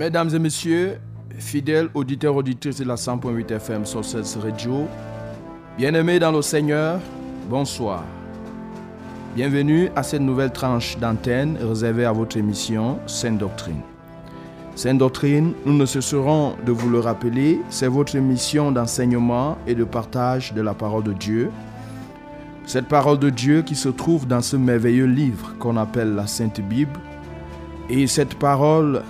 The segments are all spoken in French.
Mesdames et messieurs, fidèles auditeurs, auditrices de la 100.8 FM sur radio, bien-aimés dans le Seigneur, bonsoir. Bienvenue à cette nouvelle tranche d'antenne réservée à votre émission Sainte Doctrine. Sainte Doctrine, nous ne cesserons de vous le rappeler, c'est votre émission d'enseignement et de partage de la parole de Dieu. Cette parole de Dieu qui se trouve dans ce merveilleux livre qu'on appelle la Sainte Bible. Et cette parole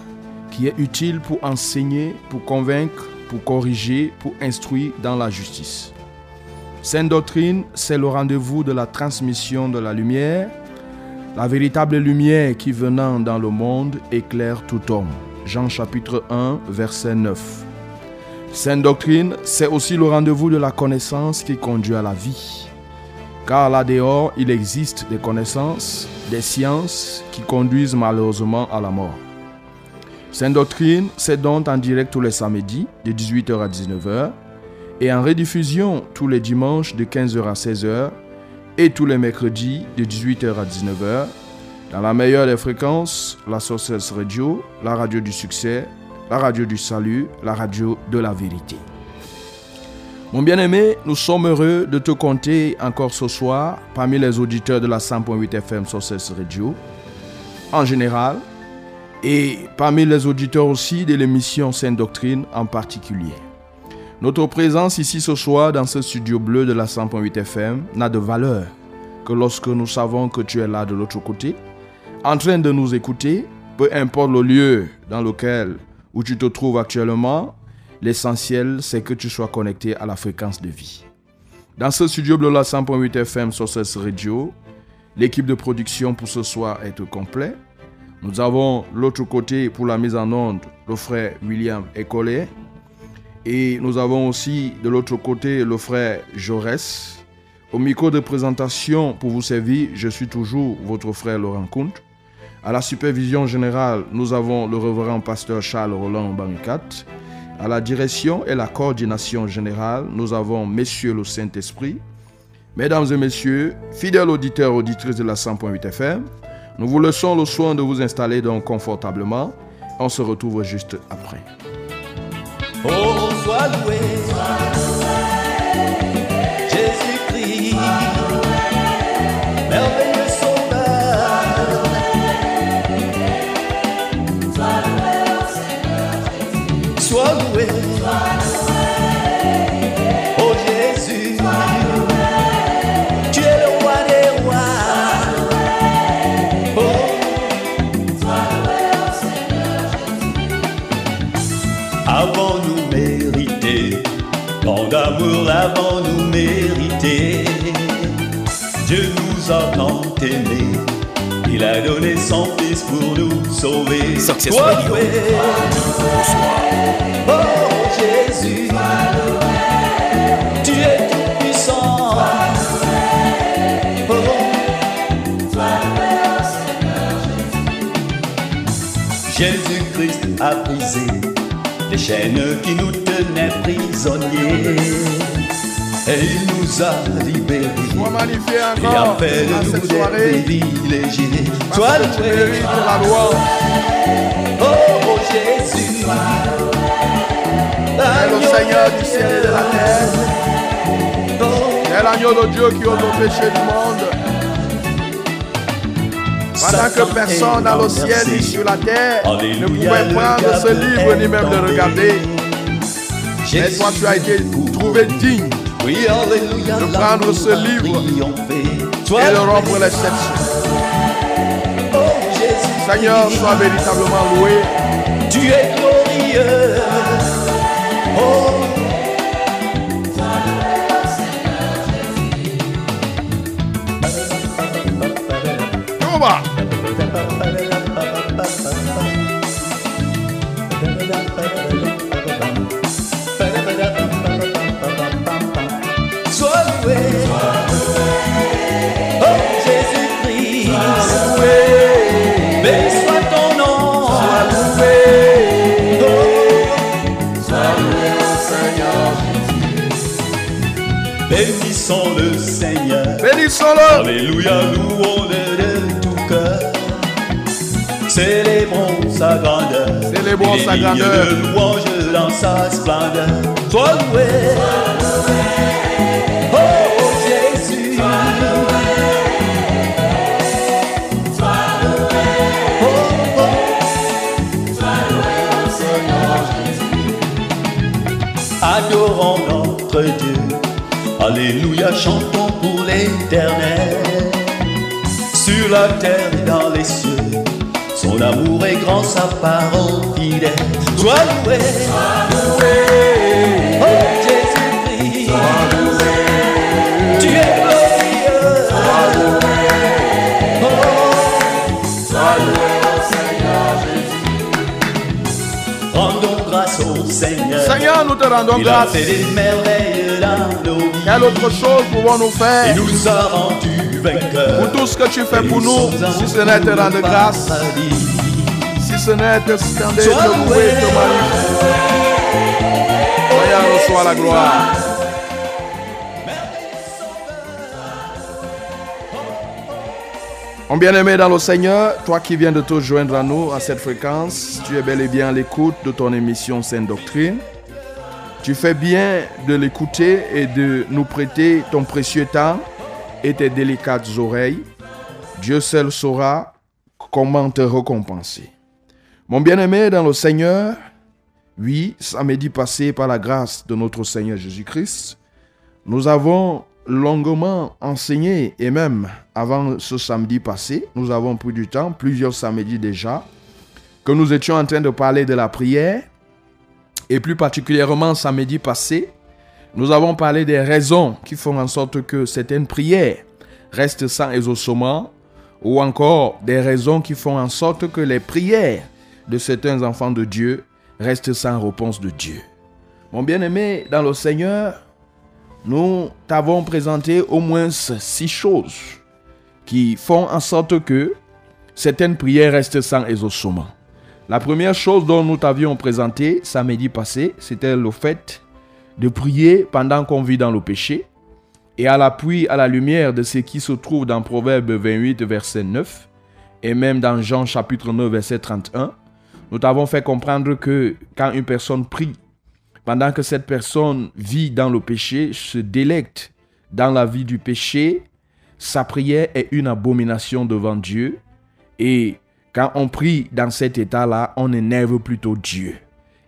qui est utile pour enseigner, pour convaincre, pour corriger, pour instruire dans la justice. Sainte doctrine, c'est le rendez-vous de la transmission de la lumière, la véritable lumière qui venant dans le monde éclaire tout homme. Jean chapitre 1, verset 9. Sainte doctrine, c'est aussi le rendez-vous de la connaissance qui conduit à la vie. Car là dehors, il existe des connaissances, des sciences qui conduisent malheureusement à la mort. Sainte Doctrine, c'est donc en direct tous les samedis de 18h à 19h et en rediffusion tous les dimanches de 15h à 16h et tous les mercredis de 18h à 19h dans la meilleure des fréquences, la Sources Radio, la radio du succès, la radio du salut, la radio de la vérité. Mon bien-aimé, nous sommes heureux de te compter encore ce soir parmi les auditeurs de la 100.8 FM Sources Radio. En général, et parmi les auditeurs aussi de l'émission Sainte Doctrine en particulier. Notre présence ici ce soir dans ce studio bleu de la 100.8 FM n'a de valeur que lorsque nous savons que tu es là de l'autre côté, en train de nous écouter, peu importe le lieu dans lequel où tu te trouves actuellement, l'essentiel c'est que tu sois connecté à la fréquence de vie. Dans ce studio bleu de la 100.8 FM sur ce radio, l'équipe de production pour ce soir est au complet. Nous avons l'autre côté pour la mise en onde le frère William Ecolé. Et nous avons aussi de l'autre côté le frère Jaurès. Au micro de présentation pour vous servir, je suis toujours votre frère Laurent Comte. À la supervision générale, nous avons le révérend pasteur Charles Roland Baricat. À la direction et la coordination générale, nous avons Messieurs le Saint-Esprit. Mesdames et Messieurs, fidèles auditeurs, auditrices de la 100.8 FM, nous vous laissons le soin de vous installer donc confortablement. On se retrouve juste après. Oh, donné son fils pour nous sauver. Success oh, Radio. Oh Jésus, tu es tout puissant. Oh. Jésus-Christ a brisé les chaînes qui nous tenaient prisonniers. Et il nous a libérés. Et encore a fait à de nous cette des privilégiés. Sois tu loué, mérites la loi. oh, oh Jésus. le Seigneur du ciel et de la terre. Oh, C'est l'agneau de Dieu qui ôte le péché du monde. Pendant que personne dans le ciel ni sur la terre ne pouvait le prendre ce livre ni même le regarder. Mais toi, tu as été trouvé digne Oui, alléluia. de prendre ce livre et de rompre les sections. oh. Seigneur, sois véritablement loué. Tu es Alléluia, louons-le de tout cœur. Célébrons sa grandeur. Célébrons sa grandeur. de louange dans sa splendeur. Sois loué. Oh, oh, Jésus. Oh, oh. Adorons notre Dieu. Alléluia, chantons l'éternel. Sur la terre et dans les cieux, son amour est grand, sa parole fidèle. Sois loué, oh Seigneur. Seigneur, nous te rendons Il a grâce. fait des merveilles dans nos vies. Quelle autre chose pouvons-nous Et faire? nous a rendus vainqueurs. pour tout ce que tu fais Et pour nous, si ce n'est te rendre grâce, si ce n'est te scander, te louer, te magnifier. Seigneur, reçois la gloire. Mon bien-aimé dans le Seigneur, toi qui viens de te joindre à nous à cette fréquence, tu es bel et bien à l'écoute de ton émission Sainte Doctrine. Tu fais bien de l'écouter et de nous prêter ton précieux temps et tes délicates oreilles. Dieu seul saura comment te récompenser. Mon bien-aimé dans le Seigneur, oui, samedi passé, par la grâce de notre Seigneur Jésus-Christ, nous avons longuement enseigné et même avant ce samedi passé, nous avons pris du temps, plusieurs samedis déjà, que nous étions en train de parler de la prière et plus particulièrement samedi passé, nous avons parlé des raisons qui font en sorte que certaines prières restent sans exaucement ou encore des raisons qui font en sorte que les prières de certains enfants de Dieu restent sans réponse de Dieu. Mon bien-aimé dans le Seigneur, nous t'avons présenté au moins six choses qui font en sorte que certaines prières restent sans exaucement. La première chose dont nous t'avions présenté samedi passé, c'était le fait de prier pendant qu'on vit dans le péché. Et à l'appui, à la lumière de ce qui se trouve dans Proverbe 28, verset 9, et même dans Jean chapitre 9, verset 31, nous t'avons fait comprendre que quand une personne prie, pendant que cette personne vit dans le péché, se délecte dans la vie du péché, sa prière est une abomination devant Dieu. Et quand on prie dans cet état-là, on énerve plutôt Dieu.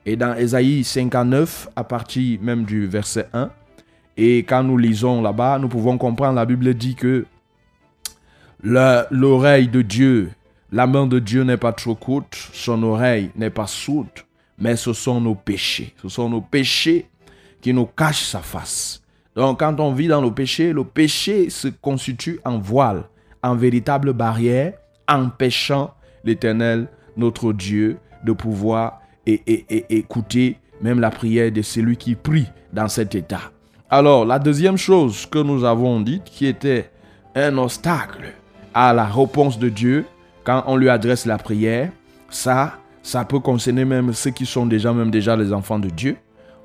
Et dans Ésaïe 59, à partir même du verset 1, et quand nous lisons là-bas, nous pouvons comprendre, la Bible dit que le- l'oreille de Dieu, la main de Dieu n'est pas trop courte, son oreille n'est pas sourde, mais ce sont nos péchés. Ce sont nos péchés qui nous cachent sa face. Donc quand on vit dans le péché, le péché se constitue en voile, en véritable barrière, empêchant l'Éternel, notre Dieu, de pouvoir et- écouter même la prière de celui qui prie dans cet état. Alors, la deuxième chose que nous avons dite, qui était un obstacle à la réponse de Dieu quand on lui adresse la prière, ça, ça peut concerner même ceux qui sont déjà même déjà les enfants de Dieu.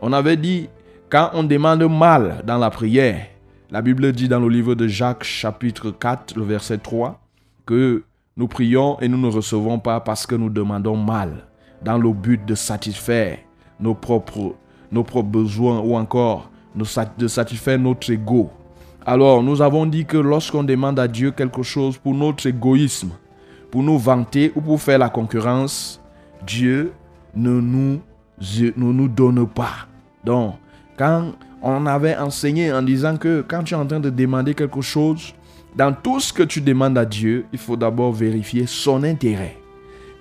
On avait dit, quand on demande mal dans la prière, la Bible dit dans le livre de Jacques chapitre 4, le verset 3, que nous prions et nous ne recevons pas parce que nous demandons mal, dans le but de satisfaire nos propres, nos propres besoins ou encore de satisfaire notre ego. Alors, nous avons dit que lorsqu'on demande à Dieu quelque chose pour notre égoïsme, pour nous vanter ou pour faire la concurrence, Dieu ne nous, ne nous donne pas. Donc, quand on avait enseigné en disant que quand tu es en train de demander quelque chose, dans tout ce que tu demandes à Dieu, il faut d'abord vérifier son intérêt.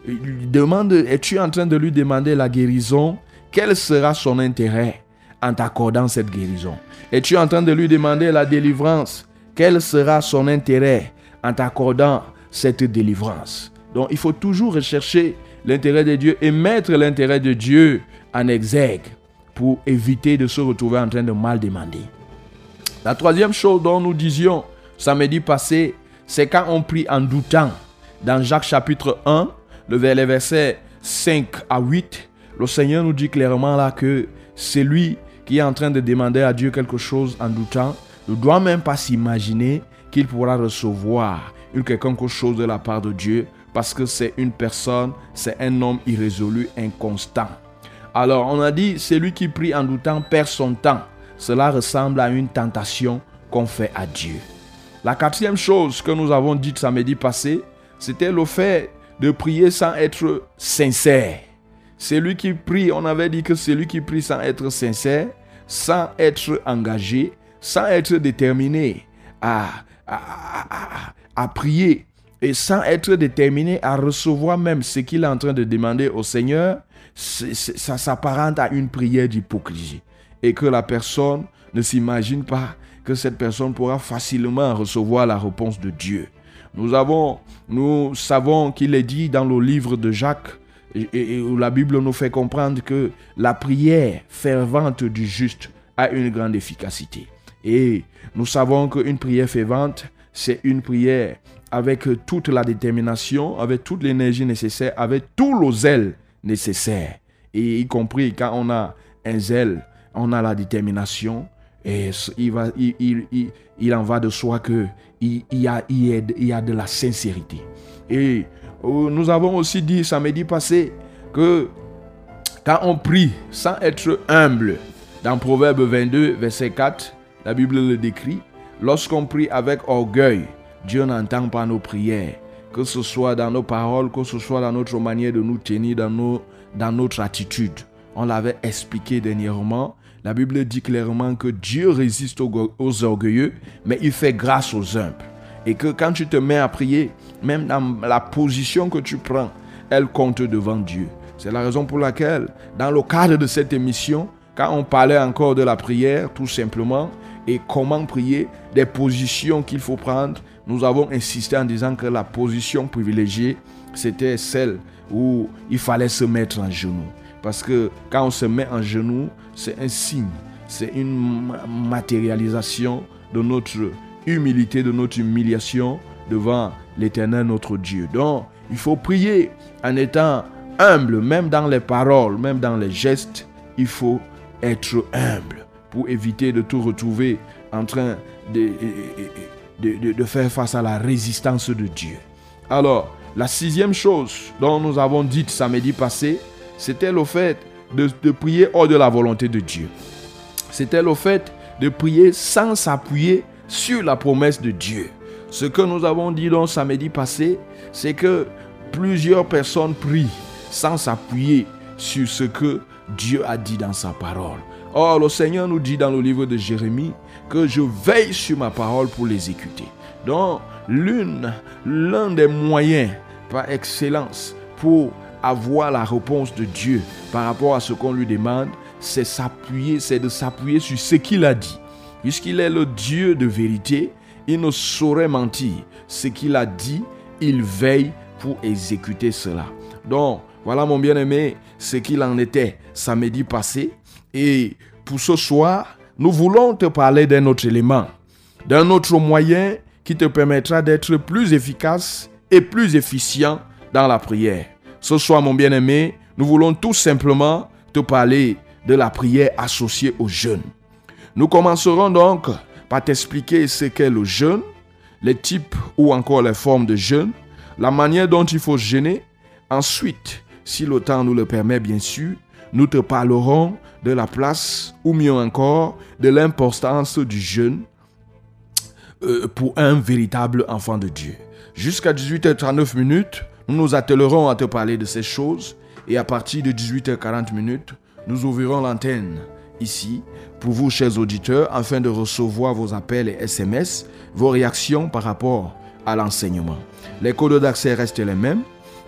demande, es-tu en train de lui demander la guérison? Quel sera son intérêt en t'accordant cette guérison? Es-tu en train de lui demander la délivrance? Quel sera son intérêt en t'accordant cette délivrance? Donc il faut toujours rechercher l'intérêt de Dieu et mettre l'intérêt de Dieu en exergue pour éviter de se retrouver en train de mal demander. La troisième chose dont nous disions samedi passé, c'est quand on prie en doutant. Dans Jacques chapitre 1, le verset 5 à 8, le Seigneur nous dit clairement là que c'est lui qui est en train de demander à Dieu quelque chose en doutant ne doit même pas s'imaginer qu'il pourra recevoir une quelconque chose de la part de Dieu parce que c'est une personne, c'est un homme irrésolu, inconstant. Alors on a dit, celui qui prie en doutant perd son temps. Cela ressemble à une tentation qu'on fait à Dieu. La quatrième chose que nous avons dite samedi passé, c'était le fait de prier sans être sincère. Celui qui prie, on avait dit que celui qui prie sans être sincère, sans être engagé, sans être déterminé à, à, prier et sans être déterminé à recevoir même ce qu'il est en train de demander au Seigneur, ça s'apparente à une prière d'hypocrisie. Et que la personne ne s'imagine pas que cette personne pourra facilement recevoir la réponse de Dieu. Nous, avons, nous savons qu'il est dit dans le livre de Jacques, où la Bible nous fait comprendre que la prière fervente du juste a une grande efficacité. Et nous savons qu'une prière fervente, c'est une prière avec toute la détermination, avec toute l'énergie nécessaire, avec tout le zèle nécessaire. Et y compris quand on a un zèle, on a la détermination. Et il, va, il, il, en va de soi que il, y a, il y a de la sincérité. Et euh, nous avons aussi dit samedi passé que quand on prie sans être humble, dans Proverbe 22, verset 4, la Bible le décrit, lorsqu'on prie avec orgueil, Dieu n'entend pas nos prières, que ce soit dans nos paroles, que ce soit dans notre manière de nous tenir, dans, nos, dans notre attitude. On l'avait expliqué dernièrement. La Bible dit clairement que Dieu résiste aux orgueilleux, mais il fait grâce aux humbles. Et que quand tu te mets à prier, même dans la position que tu prends, elle compte devant Dieu. C'est la raison pour laquelle, dans le cadre de cette émission, quand on parlait encore de la prière, tout simplement, et comment prier, des positions qu'il faut prendre, nous avons insisté en disant que la position privilégiée, c'était celle où il fallait se mettre en genoux. Parce que quand on se met en genoux, c'est un signe, c'est une matérialisation de notre humilité, de notre humiliation devant l'éternel notre Dieu. Donc, il faut prier en étant humble, même dans les paroles, même dans les gestes, il faut être humble pour éviter de tout retrouver en train de, de, faire face à la résistance de Dieu. Alors, la sixième chose dont nous avons dit samedi passé, c'était le fait de, de prier hors de la volonté de Dieu. C'était le fait de prier sans s'appuyer sur la promesse de Dieu. Ce que nous avons dit donc samedi passé, c'est que plusieurs personnes prient sans s'appuyer sur ce que Dieu a dit dans sa parole. Or, le Seigneur nous dit dans le livre de Jérémie que je veille sur ma parole pour l'exécuter. Donc, l'une, l'un des moyens par excellence pour avoir la réponse de Dieu par rapport à ce qu'on lui demande, c'est s'appuyer, c'est de s'appuyer sur ce qu'il a dit. Puisqu'il est le Dieu de vérité, il ne saurait mentir. Ce qu'il a dit, il veille pour exécuter cela. Donc, voilà mon bien-aimé, ce qu'il en était samedi passé. Et pour ce soir, nous voulons te parler d'un autre élément, d'un autre moyen qui te permettra d'être plus efficace et plus efficient dans la prière. Ce soir, mon bien-aimé, nous voulons tout simplement te parler de la prière associée au jeûne. Nous commencerons donc par t'expliquer ce qu'est le jeûne, les types ou encore les formes de jeûne, la manière dont il faut jeûner. Ensuite, si le temps nous le permet bien sûr, nous te parlerons de la place ou mieux encore de l'importance du jeûne euh, pour un véritable enfant de Dieu. Jusqu'à 18h39 minutes, nous nous attellerons à te parler de ces choses et à partir de 18h40 minutes, nous ouvrirons l'antenne ici pour vous, chers auditeurs, afin de recevoir vos appels et SMS, vos réactions par rapport à l'enseignement. Les codes d'accès restent les mêmes.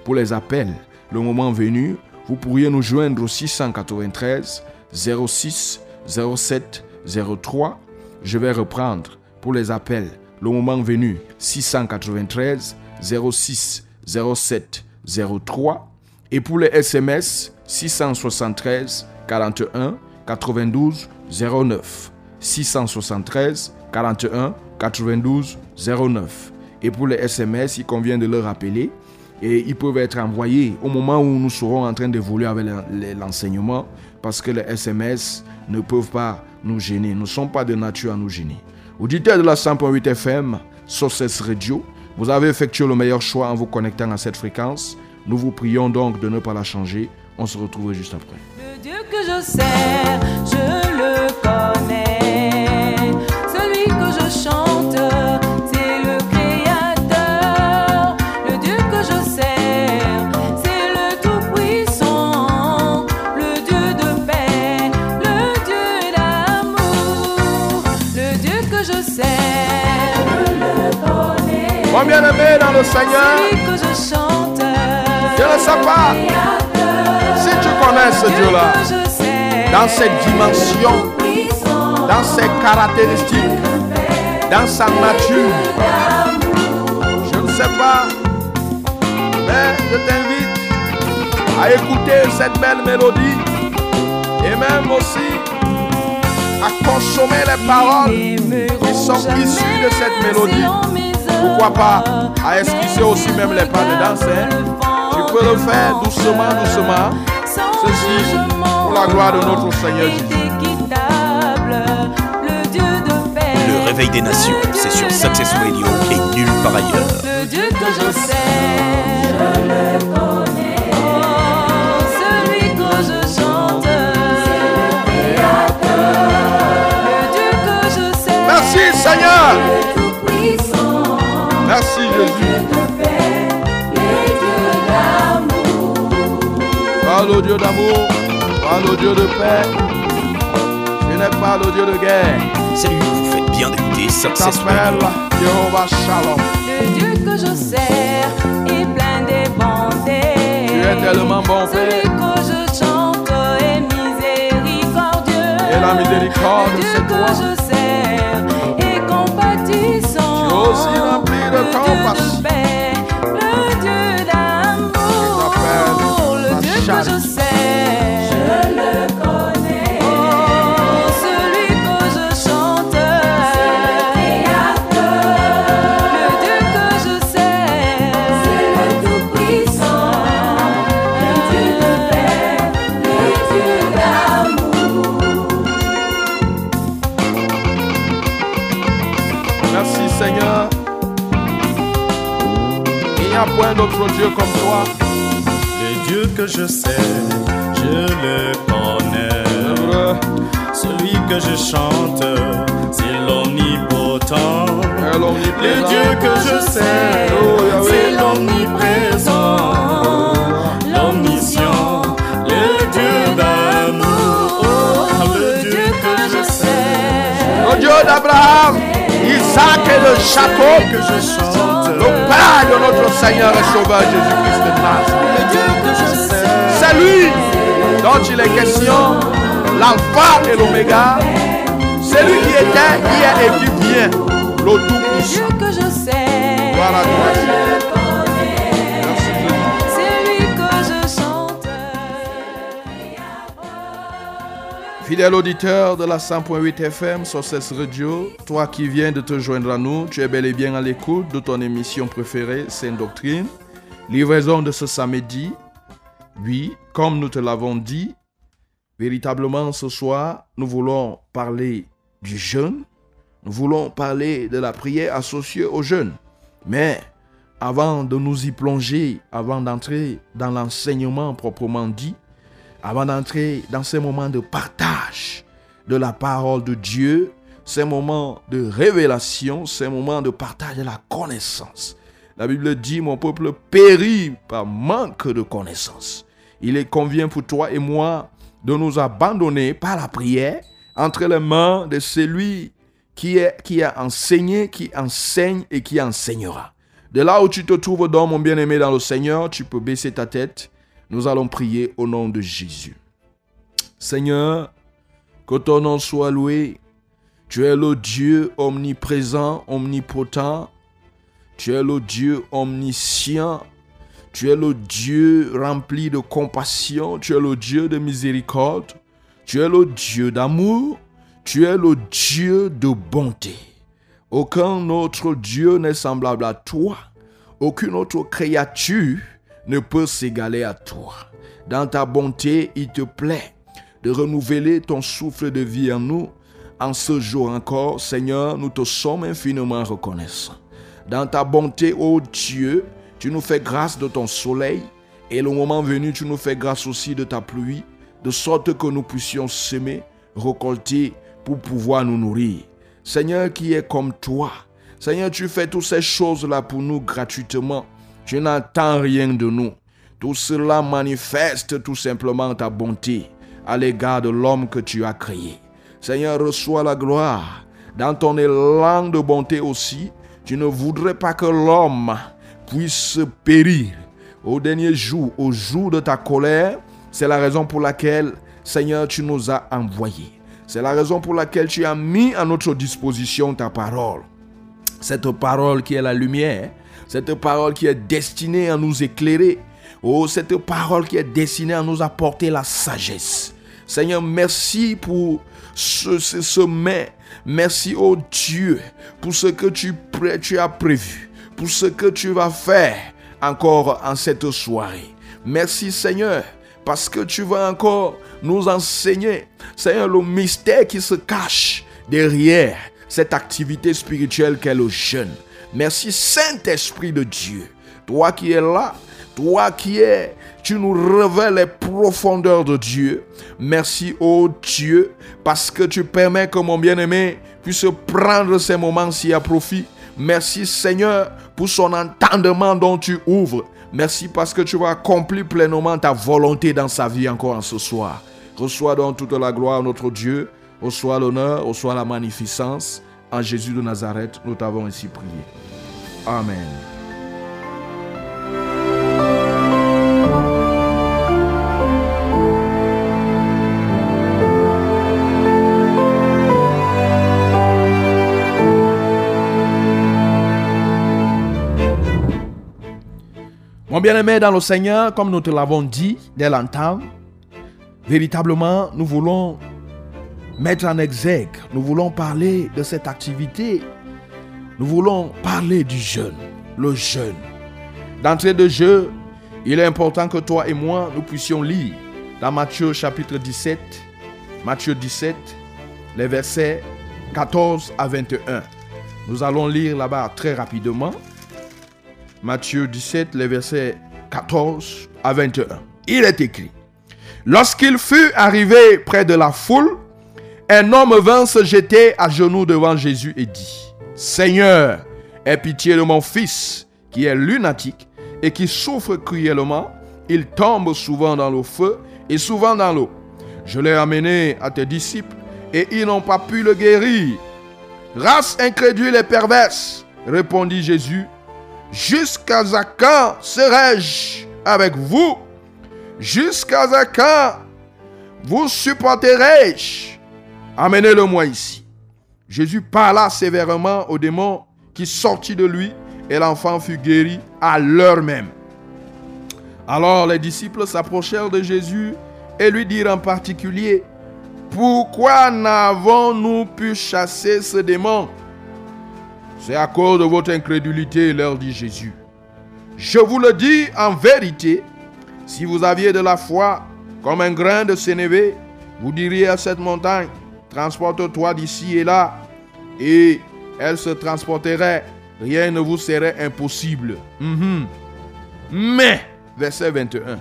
Pour les appels, le moment venu, vous pourriez nous joindre au 693 06 07 03. Je vais reprendre pour les appels, le moment venu, 693 06 07 03. Et pour les SMS, 673 41 92 09. 673 41 92 09. Et pour les SMS, il convient de le rappeler. Et ils peuvent être envoyés au moment où nous serons en train d'évoluer avec l'enseignement. Parce que les SMS ne peuvent pas nous gêner. Ne sommes pas de nature à nous gêner. Auditeurs de la 100.8 FM, Sources Radio, vous avez effectué le meilleur choix en vous connectant à cette fréquence. Nous vous prions donc de ne pas la changer. On se retrouve juste après. Le Dieu que je sers, je le connais. Seigneur, Celui que je chante, je ne sais pas si tu connais ce Dieu-là, dans cette dimension, dans ses caractéristiques, dans sa nature. Je ne sais pas, mais je t'invite à écouter cette belle mélodie et même aussi à consommer les paroles qui sont issues de cette mélodie. Pourquoi pas à esquisser aussi même les pas de danse. hein. Tu peux le faire doucement, doucement. Ceci pour la gloire de notre Seigneur Jésus. Le réveil des nations, c'est sur Success Radio et nulle part ailleurs. Le Dieu que je sers, je le d'amour. Parle au Dieu de paix. Tu n'es pas le Dieu de guerre. Salut, vous faites bien d'écouter T'appelles. Jéhovah Shalom. Le Dieu que je sers est plein de bonté. Tu es tellement bon Celui Père. que je chante est miséricordieux. Et la miséricorde, Le Dieu que toi. je sers est compatissant. Tu es aussi rempli de Le compassion. Point d'autre Dieu comme toi. Le Dieu que je sais, je le connais. Celui que je chante, c'est l'omnipotent. Le. Dieu que je sais, c'est l'omniprésent, l'omniscient, le Dieu d'amour. Oh, le Dieu que je sais, Le Dieu d'Abraham, Isaac et de Jacob. que je chante, De notre Seigneur et Sauveur Jésus-Christ de Nazareth. C'est lui dont il est question, l'alpha et l'oméga. C'est lui qui était, qui est et qui vient, le Tout-Puissant. Dieu que je sers, Voilà, toi. Fidèle auditeur de la 100.8 FM sur radio, toi qui viens de te joindre à nous, tu es bel et bien à l'écoute de ton émission préférée, Sainte Doctrine. Livraison de ce samedi Oui, comme nous te l'avons dit, véritablement ce soir, nous voulons parler du jeûne, nous voulons parler de la prière associée au jeûne. Mais avant de nous y plonger, avant d'entrer dans l'enseignement proprement dit, avant d'entrer dans ces moments de partage de la parole de Dieu, ces moments de révélation, ces moments de partage de la connaissance. La Bible dit, mon peuple périt par manque de connaissance. Il est convient pour toi et moi de nous abandonner par la prière entre les mains de celui qui, est, qui a enseigné, qui enseigne et qui enseignera. De là où tu te trouves donc, mon bien-aimé dans le Seigneur, tu peux baisser ta tête. Nous allons prier au nom de Jésus. Seigneur, que ton nom soit loué. Tu es le Dieu omniprésent, omnipotent. Tu es le Dieu omniscient. Tu es le Dieu rempli de compassion. Tu es le Dieu de miséricorde. Tu es le Dieu d'amour. Tu es le Dieu de bonté. Aucun autre Dieu n'est semblable à toi. Aucune autre créature ne peut s'égaler à toi. Dans ta bonté, il te plaît de renouveler ton souffle de vie en nous. En ce jour encore, Seigneur, nous te sommes infiniment reconnaissants. Dans ta bonté, ô Dieu, tu nous fais grâce de ton soleil et le moment venu, tu nous fais grâce aussi de ta pluie, de sorte que nous puissions semer, récolter pour pouvoir nous nourrir. Seigneur qui est comme toi, Seigneur, tu fais toutes ces choses-là pour nous gratuitement. Tu n'attends rien de nous. Tout cela manifeste tout simplement ta bonté à l'égard de l'homme que tu as créé. Seigneur, reçois la gloire. Dans ton élan de bonté aussi, tu ne voudrais pas que l'homme puisse périr au dernier jour, au jour de ta colère. C'est la raison pour laquelle, Seigneur, tu nous as envoyés. C'est la raison pour laquelle tu as mis à notre disposition ta parole. Cette parole qui est la lumière, cette parole qui est destinée à nous éclairer. Oh, cette parole qui est destinée à nous apporter la sagesse. Seigneur, merci pour ce, sommet. Merci, oh Dieu, pour ce que tu, tu as prévu, pour ce que tu vas faire encore en cette soirée. Merci, Seigneur, parce que tu vas encore nous enseigner, Seigneur, le mystère qui se cache derrière cette activité spirituelle qu'est le jeûne. Merci, Saint-Esprit de Dieu, toi qui es là, toi qui es tu nous révèles les profondeurs de Dieu. Merci, ô Dieu, parce que tu permets que mon bien-aimé puisse prendre ces moments-ci à profit. Merci, Seigneur, pour son entendement dont tu ouvres. Merci parce que tu vas accomplir pleinement ta volonté dans sa vie encore en ce soir. Reçois donc toute la gloire, notre Dieu. Reçois l'honneur, reçois la magnificence. En Jésus de Nazareth, nous t'avons ainsi prié. Amen. Mon bien-aimé dans le Seigneur, comme nous te l'avons dit dès l'entame, véritablement, nous voulons mettre en exergue, nous voulons parler de cette activité, nous voulons parler du jeûne, le jeûne. D'entrée de jeu, il est important que toi et moi, nous puissions lire dans Matthieu chapitre 17, Matthieu 17, les versets 14 à 21. Nous allons lire là-bas très rapidement. Matthieu 17, les versets 14 à 21. Il est écrit, Lorsqu'il fut arrivé près de la foule, un homme vint se jeter à genoux devant Jésus et dit, Seigneur, aie pitié de mon fils, qui est lunatique et qui souffre cruellement. Il tombe souvent dans le feu et souvent dans l'eau. Je l'ai amené à tes disciples et ils n'ont pas pu le guérir. Race incrédule et perverse, répondit Jésus, Jusqu'à quand serai-je avec vous Jusqu'à quand vous supporterai-je Amenez-le-moi ici. Jésus parla sévèrement au démon qui sortit de lui et l'enfant fut guéri à l'heure même. Alors les disciples s'approchèrent de Jésus et lui dirent en particulier, Pourquoi n'avons-nous pu chasser ce démon? C'est à cause de votre incrédulité, leur dit Jésus. Je vous le dis en vérité, Si vous aviez de la foi comme un grain de sénévé, vous diriez à cette montagne, transporte-toi d'ici et là, et elle se transporterait. Rien ne vous serait impossible. Mhm. Mais, verset 21,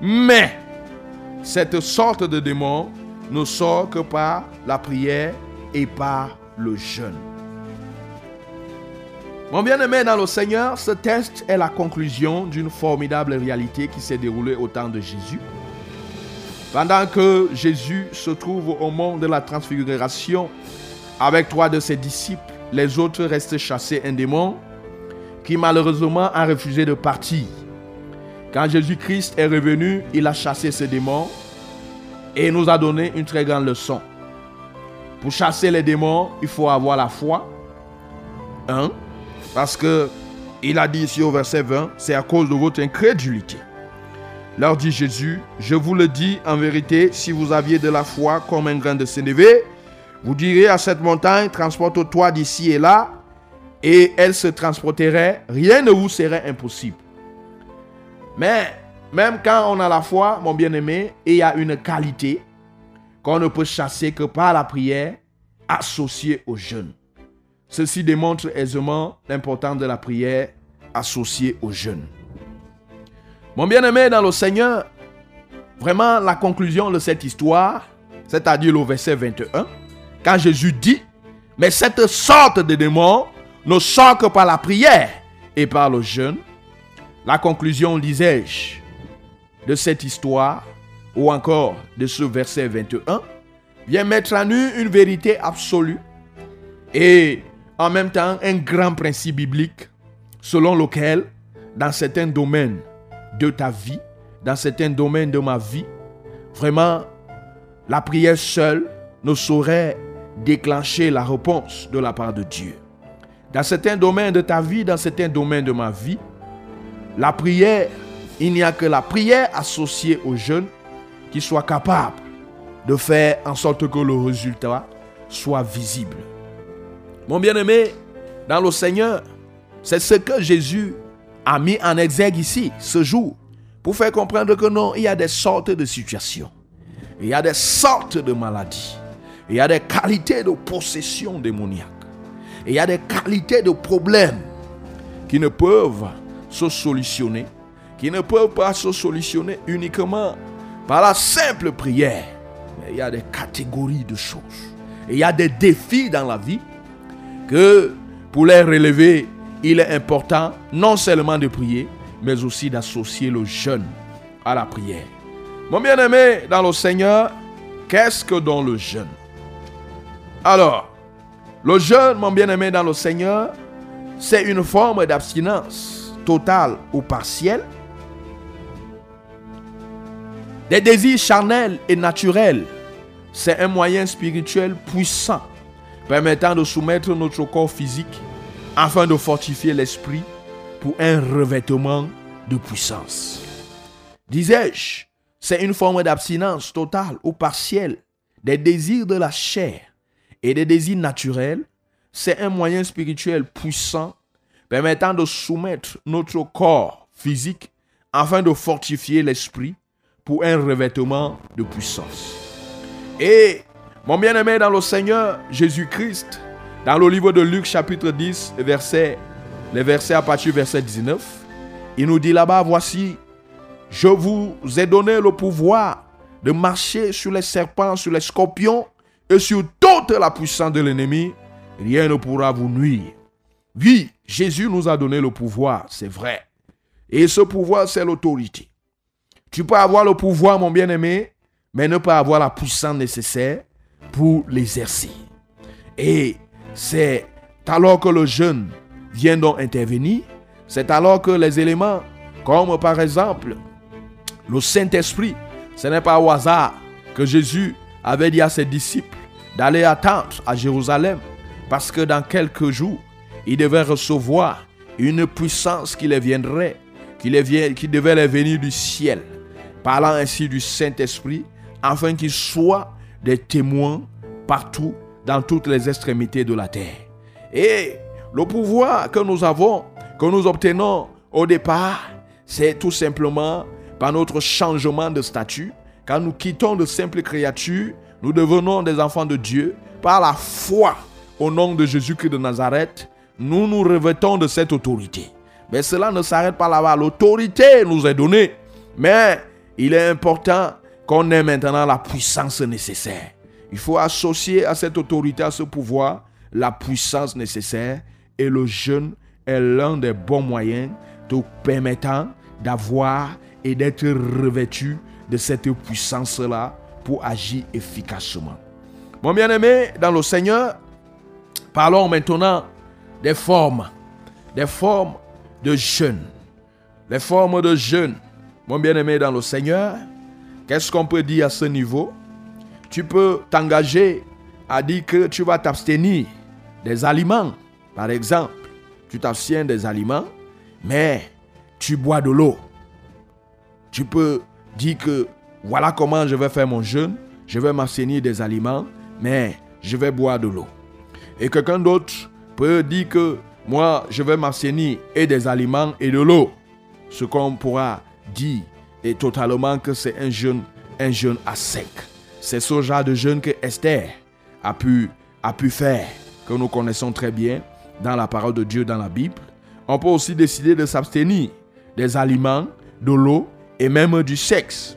mais cette sorte de démon ne sort que par la prière et par le jeûne. Mon bien-aimé dans le Seigneur, ce texte est la conclusion d'une formidable réalité qui s'est déroulée au temps de Jésus. Pendant que Jésus se trouve au mont de la transfiguration avec trois de ses disciples, les autres restent chassés un démon qui malheureusement a refusé de partir. Quand Jésus-Christ est revenu, il a chassé ce démon et nous a donné une très grande leçon. Pour chasser les démons, il faut avoir la foi. Un, parce que il a dit ici au verset 20, c'est à cause de votre incrédulité. Leur dit Jésus, je vous le dis en vérité, si vous aviez de la foi comme un grain de sénévé, vous diriez à cette montagne, transporte-toi d'ici et là, et elle se transporterait, rien ne vous serait impossible. Mais même quand on a la foi, mon bien-aimé, il y a une qualité qu'on ne peut chasser que par la prière associée au jeûne. Ceci démontre aisément l'importance de la prière associée au jeûne. Mon bien-aimé dans le Seigneur, vraiment la conclusion de cette histoire, c'est-à-dire le verset 21, quand Jésus dit, mais cette sorte de démon ne sort que par la prière et par le jeûne, la conclusion, disais-je, de cette histoire, ou encore de ce verset 21, vient mettre en nu une vérité absolue et en même temps un grand principe biblique selon lequel, dans certains domaines de ta vie, dans certains domaines de ma vie, vraiment, la prière seule ne saurait déclencher la réponse de la part de Dieu. Dans certains domaines de ta vie, dans certains domaines de ma vie, la prière, il n'y a que la prière associée au jeûne qui soit capable de faire en sorte que le résultat soit visible. Mon bien-aimé, dans le Seigneur, c'est ce que Jésus a mis en exergue ici, ce jour, pour faire comprendre que non, il y a des sortes de situations, il y a des sortes de maladies, il y a des qualités de possession démoniaque, il y a des qualités de problèmes qui ne peuvent se solutionner, qui ne peuvent pas se solutionner uniquement par la simple prière. Il y a des catégories de choses. il y a des défis dans la vie que pour les relever, il est important non seulement de prier, mais aussi d'associer le jeûne à la prière. Mon bien-aimé dans le Seigneur, qu'est-ce que dans le jeûne? Alors, le jeûne, mon bien-aimé dans le Seigneur, c'est une forme d'abstinence totale ou partielle des désirs charnels et naturels. C'est un moyen spirituel puissant permettant de soumettre notre corps physique afin de fortifier l'esprit pour un revêtement de puissance. Disais-je, c'est une forme d'abstinence totale ou partielle des désirs de la chair et des désirs naturels. C'est un moyen spirituel puissant permettant de soumettre notre corps physique afin de fortifier l'esprit pour un revêtement de puissance. Et mon bien-aimé dans le Seigneur Jésus-Christ, dans le livre de Luc chapitre 10, verset, les versets à partir du verset 19, il nous dit là-bas, voici, je vous ai donné le pouvoir de marcher sur les serpents, sur les scorpions et sur toute la puissance de l'ennemi. Rien ne pourra vous nuire. Oui, Jésus nous a donné le pouvoir, c'est vrai. Et ce pouvoir, c'est l'autorité. Tu peux avoir le pouvoir, mon bien-aimé, mais ne pas avoir la puissance nécessaire pour l'exercer. Et c'est alors que le jeûne vient donc intervenir, c'est alors que les éléments, comme par exemple le Saint-Esprit, ce n'est pas au hasard que Jésus avait dit à ses disciples d'aller attendre à Jérusalem, parce que dans quelques jours, ils devaient recevoir une puissance qui les viendrait, qui, les devait les venir du ciel, parlant ainsi du Saint-Esprit, afin qu'ils soient des témoins partout, dans toutes les extrémités de la terre. Et le pouvoir que nous avons, que nous obtenons au départ, c'est tout simplement par notre changement de statut, quand nous quittons de simples créatures, nous devenons des enfants de Dieu. Par la foi au nom de Jésus-Christ de Nazareth, nous nous revêtons de cette autorité. Mais cela ne s'arrête pas là-bas. L'autorité nous est donnée. Mais il est important qu'on ait maintenant la puissance nécessaire. Il faut associer à cette autorité, à ce pouvoir, la puissance nécessaire. Et le jeûne est l'un des bons moyens te permettant d'avoir et d'être revêtu de cette puissance-là pour agir efficacement. Mon bien-aimé, dans le Seigneur, parlons maintenant des formes, des formes de jeûne. Les formes de jeûne. Mon bien-aimé dans le Seigneur, qu'est-ce qu'on peut dire à ce niveau? Tu peux t'engager à dire que tu vas t'abstenir des aliments. Par exemple, tu t'abstiens des aliments, mais tu bois de l'eau. Tu peux dire que voilà comment je vais faire mon jeûne. Je vais m'abstenir des aliments, mais je vais boire de l'eau. Et quelqu'un d'autre peut dire que moi, je vais m'abstenir et des aliments et de l'eau. Ce qu'on pourra dire est totalement que c'est un jeûne, un jeûne à sec. C'est ce genre de jeûne que Esther a pu, a pu faire, que nous connaissons très bien dans la parole de Dieu dans la Bible. On peut aussi décider de s'abstenir des aliments, de l'eau et même du sexe.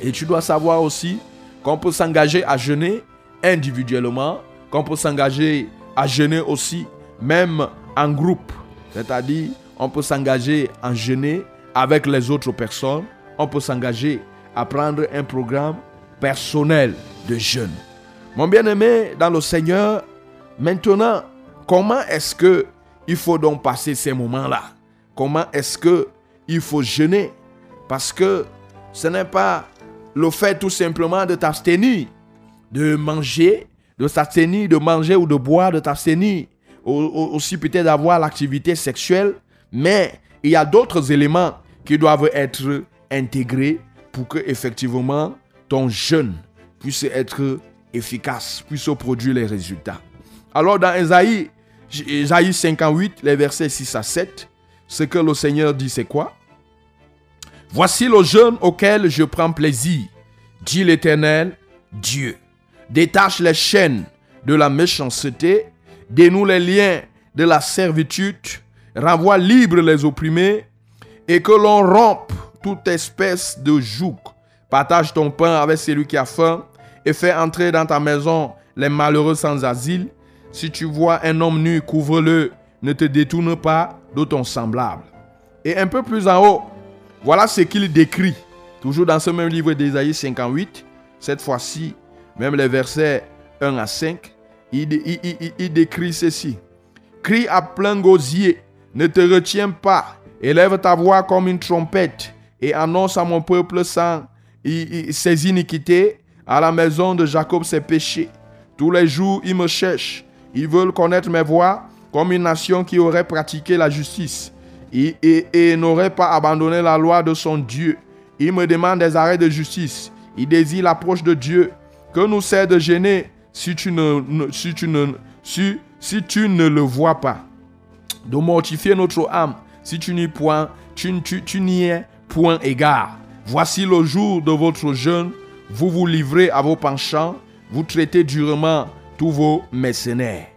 Et tu dois savoir aussi qu'on peut s'engager à jeûner individuellement, qu'on peut s'engager à jeûner aussi même en groupe. C'est-à-dire, on peut s'engager à jeûner avec les autres personnes. On peut s'engager à prendre un programme personnel de jeûne. Mon bien-aimé dans le Seigneur, maintenant, comment est-ce que il faut donc passer ces moments-là? Comment est-ce que il faut jeûner? Parce que ce n'est pas le fait tout simplement de t'abstenir, de manger, de s'abstenir, de manger ou de boire, de t'abstenir, aussi peut-être d'avoir l'activité sexuelle, mais il y a d'autres éléments qui doivent être intégrés pour que effectivement ton jeûne puisse être efficace, puisse produire les résultats. Alors dans Esaïe, Esaïe 58, les versets 6 à 7, ce que le Seigneur dit, c'est quoi? Voici le jeûne auquel je prends plaisir, dit l'Éternel Dieu. Détache les chaînes de la méchanceté, dénoue les liens de la servitude, renvoie libre les opprimés, et que l'on rompe toute espèce de joug. Partage ton pain avec celui qui a faim, et fais entrer dans ta maison les malheureux sans asile. Si tu vois un homme nu, couvre-le, ne te détourne pas de ton semblable. Et un peu plus en haut, voilà ce qu'il décrit, toujours dans ce même livre d'Ésaïe 58, cette fois-ci, même les versets 1 à 5, il, décrit ceci. Crie à plein gosier, ne te retiens pas, élève ta voix comme une trompette et annonce à mon peuple sans ses iniquités, à la maison de Jacob ses péchés. Tous les jours, ils me cherchent, ils veulent connaître mes voix comme une nation qui aurait pratiqué la justice et, n'aurait pas abandonné la loi de son Dieu. Ils me demandent des arrêts de justice, ils désirent l'approche de Dieu. Que nous sert de gêner si tu ne, si tu ne, si, si tu ne le vois pas? De mortifier notre âme si tu n'y point, tu, tu, tu n'y es point égard. Voici le jour de votre jeûne. Vous vous livrez à vos penchants. Vous traitez durement tous vos mercenaires.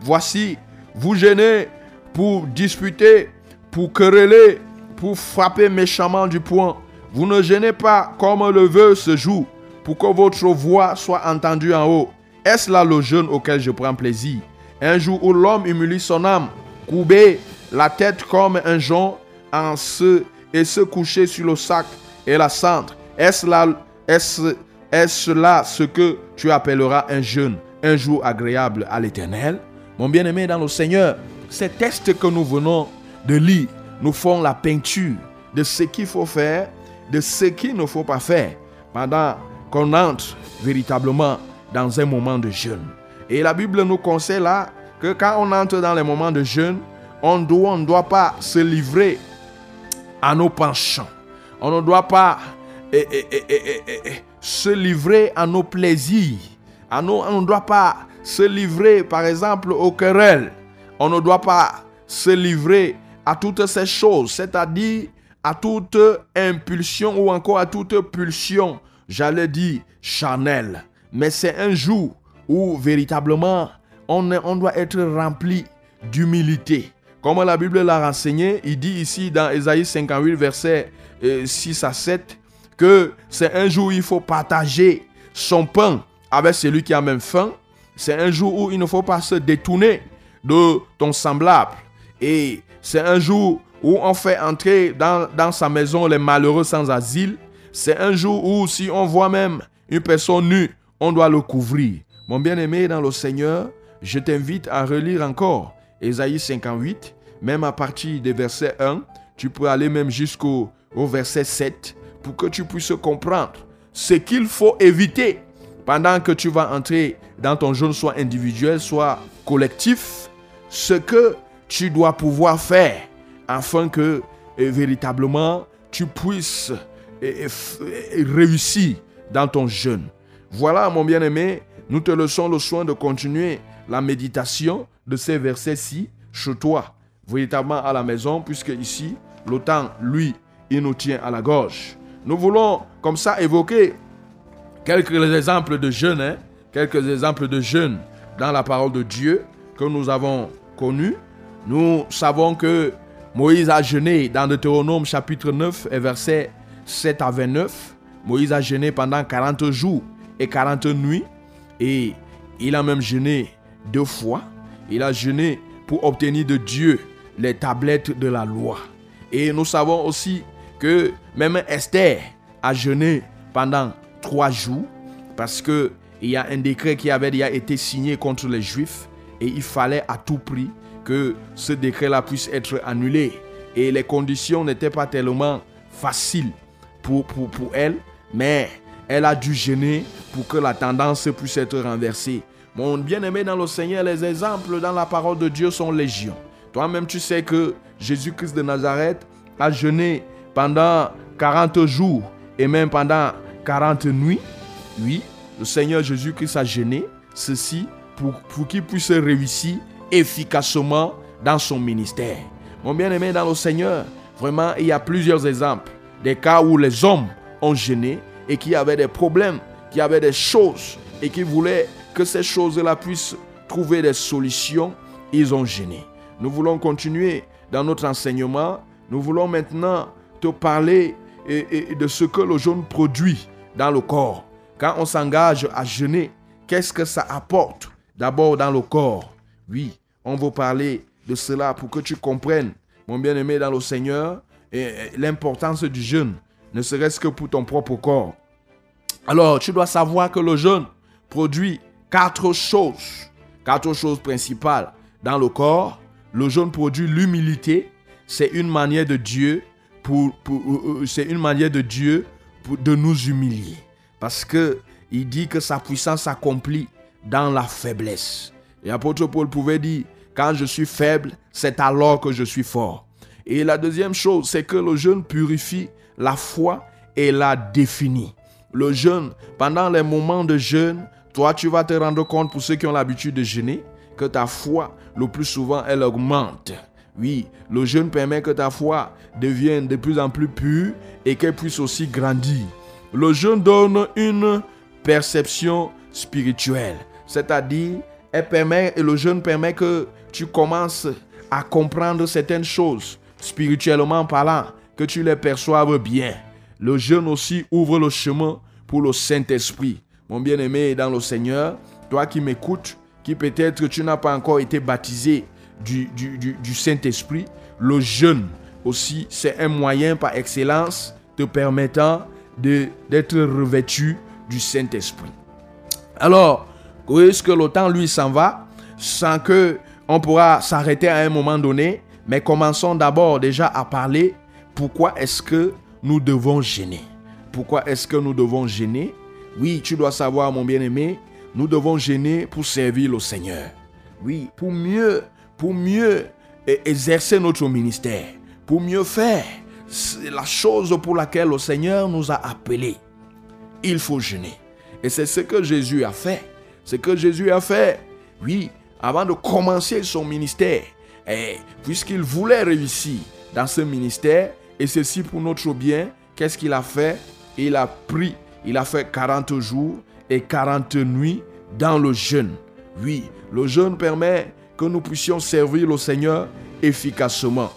Voici, vous gênez pour disputer, pour quereller, pour frapper méchamment du poing. Vous ne gênez pas comme le veut ce jour, pour que votre voix soit entendue en haut. Est-ce là le jeûne auquel je prends plaisir? Un jour où l'homme humilie son âme, courbé la tête comme un jonc en se, et se coucher sur le sac et la cendre. Est-ce là, ce que tu appelleras un jeûne, un jour agréable à l'Éternel? Mon bien-aimé dans le Seigneur, ces textes que nous venons de lire nous font la peinture de ce qu'il faut faire, de ce qu'il ne faut pas faire pendant qu'on entre véritablement dans un moment de jeûne. Et la Bible nous conseille là que quand on entre dans les moments de jeûne, on doit, ne doit pas se livrer à nos penchants. On ne doit pas eh, eh, eh, se livrer à nos plaisirs. On ne doit pas se livrer, par exemple, aux querelles. On ne doit pas se livrer à toutes ces choses, c'est-à-dire à toute impulsion ou encore à toute pulsion, j'allais dire charnelle. Mais c'est un jour où véritablement on, on doit être rempli d'humilité. Comme la Bible l'a renseigné, il dit ici dans Ésaïe 58, verset 6 à 7, que c'est un jour où il faut partager son pain avec celui qui a même faim. C'est un jour où il ne faut pas se détourner de ton semblable. Et c'est un jour où on fait entrer dans, dans sa maison les malheureux sans asile. C'est un jour où si on voit même une personne nue, on doit le couvrir. Mon bien-aimé dans le Seigneur, je t'invite à relire encore Ésaïe 58, même à partir des versets 1. Tu peux aller même jusqu'au au verset 7 pour que tu puisses comprendre ce qu'il faut éviter pendant que tu vas entrer dans ton jeûne, soit individuel, soit collectif, ce que tu dois pouvoir faire afin que eh, véritablement tu puisses eh, eh, réussir dans ton jeûne. Voilà, mon bien-aimé, nous te laissons le soin de continuer la méditation de ces versets-ci chez toi, véritablement à la maison, puisque ici, le temps, lui, il nous tient à la gorge. Nous voulons comme ça évoquer quelques exemples de jeûne, hein, quelques exemples de jeûne dans la parole de Dieu que nous avons connus. Nous savons que Moïse a jeûné dans Deutéronome chapitre 9 et versets 7 à 29. Moïse a jeûné pendant 40 jours et 40 nuits et il a même jeûné deux fois. Il a jeûné pour obtenir de Dieu les tablettes de la loi. Et nous savons aussi que même Esther a jeûné pendant trois jours parce que il y a un décret qui avait déjà été signé contre les Juifs et il fallait à tout prix que ce décret-là puisse être annulé. Et les conditions n'étaient pas tellement faciles pour, pour, pour elle, mais elle a dû jeûner pour que la tendance puisse être renversée. Mon bien-aimé dans le Seigneur, les exemples dans la parole de Dieu sont légion. Toi-même, tu sais que Jésus-Christ de Nazareth a jeûné pendant 40 jours et même pendant 40 nuits. Oui, le Seigneur Jésus-Christ a jeûné, ceci pour, pour qu'il puisse réussir efficacement dans son ministère. Mon bien-aimé dans le Seigneur, vraiment, il y a plusieurs exemples. Des cas où les hommes ont jeûné et qui avaient des problèmes, qui avaient des choses et qui voulaient que ces choses-là puissent trouver des solutions, ils ont jeûné. Nous voulons continuer dans notre enseignement. Nous voulons maintenant te parler de ce que le jeûne produit dans le corps. Quand on s'engage à jeûner, qu'est-ce que ça apporte d'abord dans le corps? Oui, on veut parler de cela pour que tu comprennes, mon bien-aimé dans le Seigneur, l'importance du jeûne, ne serait-ce que pour ton propre corps. Alors, tu dois savoir que le jeûne produit quatre choses, quatre choses principales dans le corps. Le jeûne produit l'humilité. C'est une manière de Dieu euh, euh, c'est une manière de Dieu de nous humilier, parce que il dit que sa puissance s'accomplit dans la faiblesse. Et l'apôtre Paul pouvait dire quand je suis faible, c'est alors que je suis fort. Et la deuxième chose, c'est que le jeûne purifie la foi et la définit. Le jeûne, pendant les moments de jeûne, toi, tu vas te rendre compte, pour ceux qui ont l'habitude de jeûner, que ta foi, le plus souvent, elle augmente. Oui, le jeûne permet que ta foi devienne de plus en plus pure et qu'elle puisse aussi grandir. Le jeûne donne une perception spirituelle, c'est-à-dire, permet, et le jeûne permet que tu commences à comprendre certaines choses, spirituellement parlant, que tu les perçoives bien. Le jeûne aussi ouvre le chemin pour le Saint-Esprit. Mon bien-aimé dans le Seigneur, toi qui m'écoutes, qui peut-être tu n'as pas encore été baptisé du, Saint-Esprit, le jeûne aussi, c'est un moyen par excellence te permettant d'être revêtu du Saint-Esprit. Alors, est-ce que le temps, lui, s'en va sans que on pourra s'arrêter à un moment donné? Mais commençons d'abord déjà à parler pourquoi est-ce que nous devons gêner. Pourquoi est-ce que nous devons gêner Oui, tu dois savoir, mon bien-aimé, nous devons gêner pour servir le Seigneur. Oui, pour mieux, pour mieux eh, exercer notre ministère, pour mieux faire la chose pour laquelle le Seigneur nous a appelés il faut jeûner. Et c'est ce que Jésus a fait. Ce que Jésus a fait, oui, avant de commencer son ministère. Puisqu'il voulait réussir dans ce ministère, et ceci pour notre bien. Qu'est-ce qu'il a fait? Il a pris, il a fait 40 jours et 40 nuits dans le jeûne. Oui, le jeûne permet que nous puissions servir le Seigneur efficacement.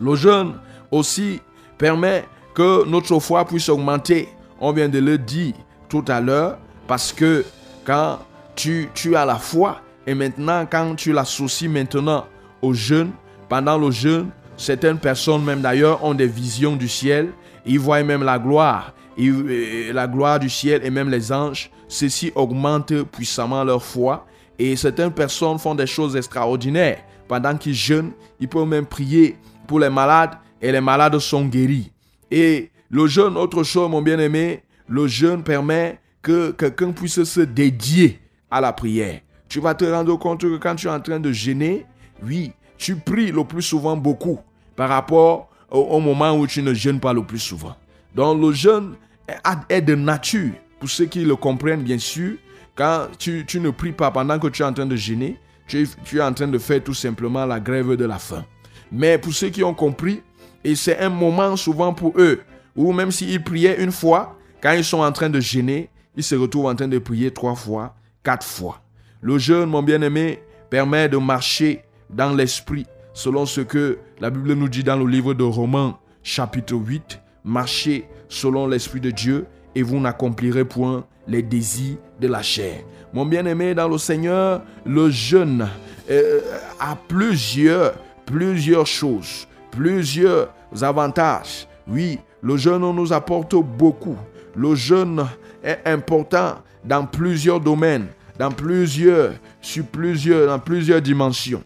Le jeûne aussi permet que notre foi puisse augmenter. On vient de le dire tout à l'heure parce que quand tu, tu as la foi et maintenant quand tu l'associes maintenant au jeûne, pendant le jeûne, certaines personnes même d'ailleurs ont des visions du ciel, ils voient même la gloire, la gloire du ciel et même les anges. Ceci augmente puissamment leur foi et certaines personnes font des choses extraordinaires. Pendant qu'ils jeûnent, ils peuvent même prier pour les malades et les malades sont guéris. Et le jeûne, autre chose, mon bien-aimé, le jeûne permet que quelqu'un puisse se dédier à la prière. Tu vas te rendre compte que quand tu es en train de jeûner, oui, tu pries le plus souvent beaucoup par rapport au, moment où tu ne jeûnes pas le plus souvent. Donc le jeûne est de nature, pour ceux qui le comprennent bien sûr, quand tu, ne pries pas pendant que tu es en train de jeûner, tu, es en train de faire tout simplement la grève de la faim. Mais pour ceux qui ont compris, et c'est un moment souvent pour eux, où même s'ils priaient une fois, quand ils sont en train de jeûner, ils se retrouvent en train de prier trois fois, quatre fois. Le jeûne, mon bien-aimé, permet de marcher dans l'esprit, selon ce que la Bible nous dit dans le livre de Romains, chapitre 8. Marchez selon l'esprit de Dieu et vous n'accomplirez point les désirs de la chair. Mon bien-aimé dans le Seigneur, le jeûne euh, a plusieurs, plusieurs choses, plusieurs avantages. Oui, le jeûne nous apporte beaucoup. Le jeûne est important dans plusieurs domaines, dans plusieurs, sur plusieurs, dans plusieurs dimensions.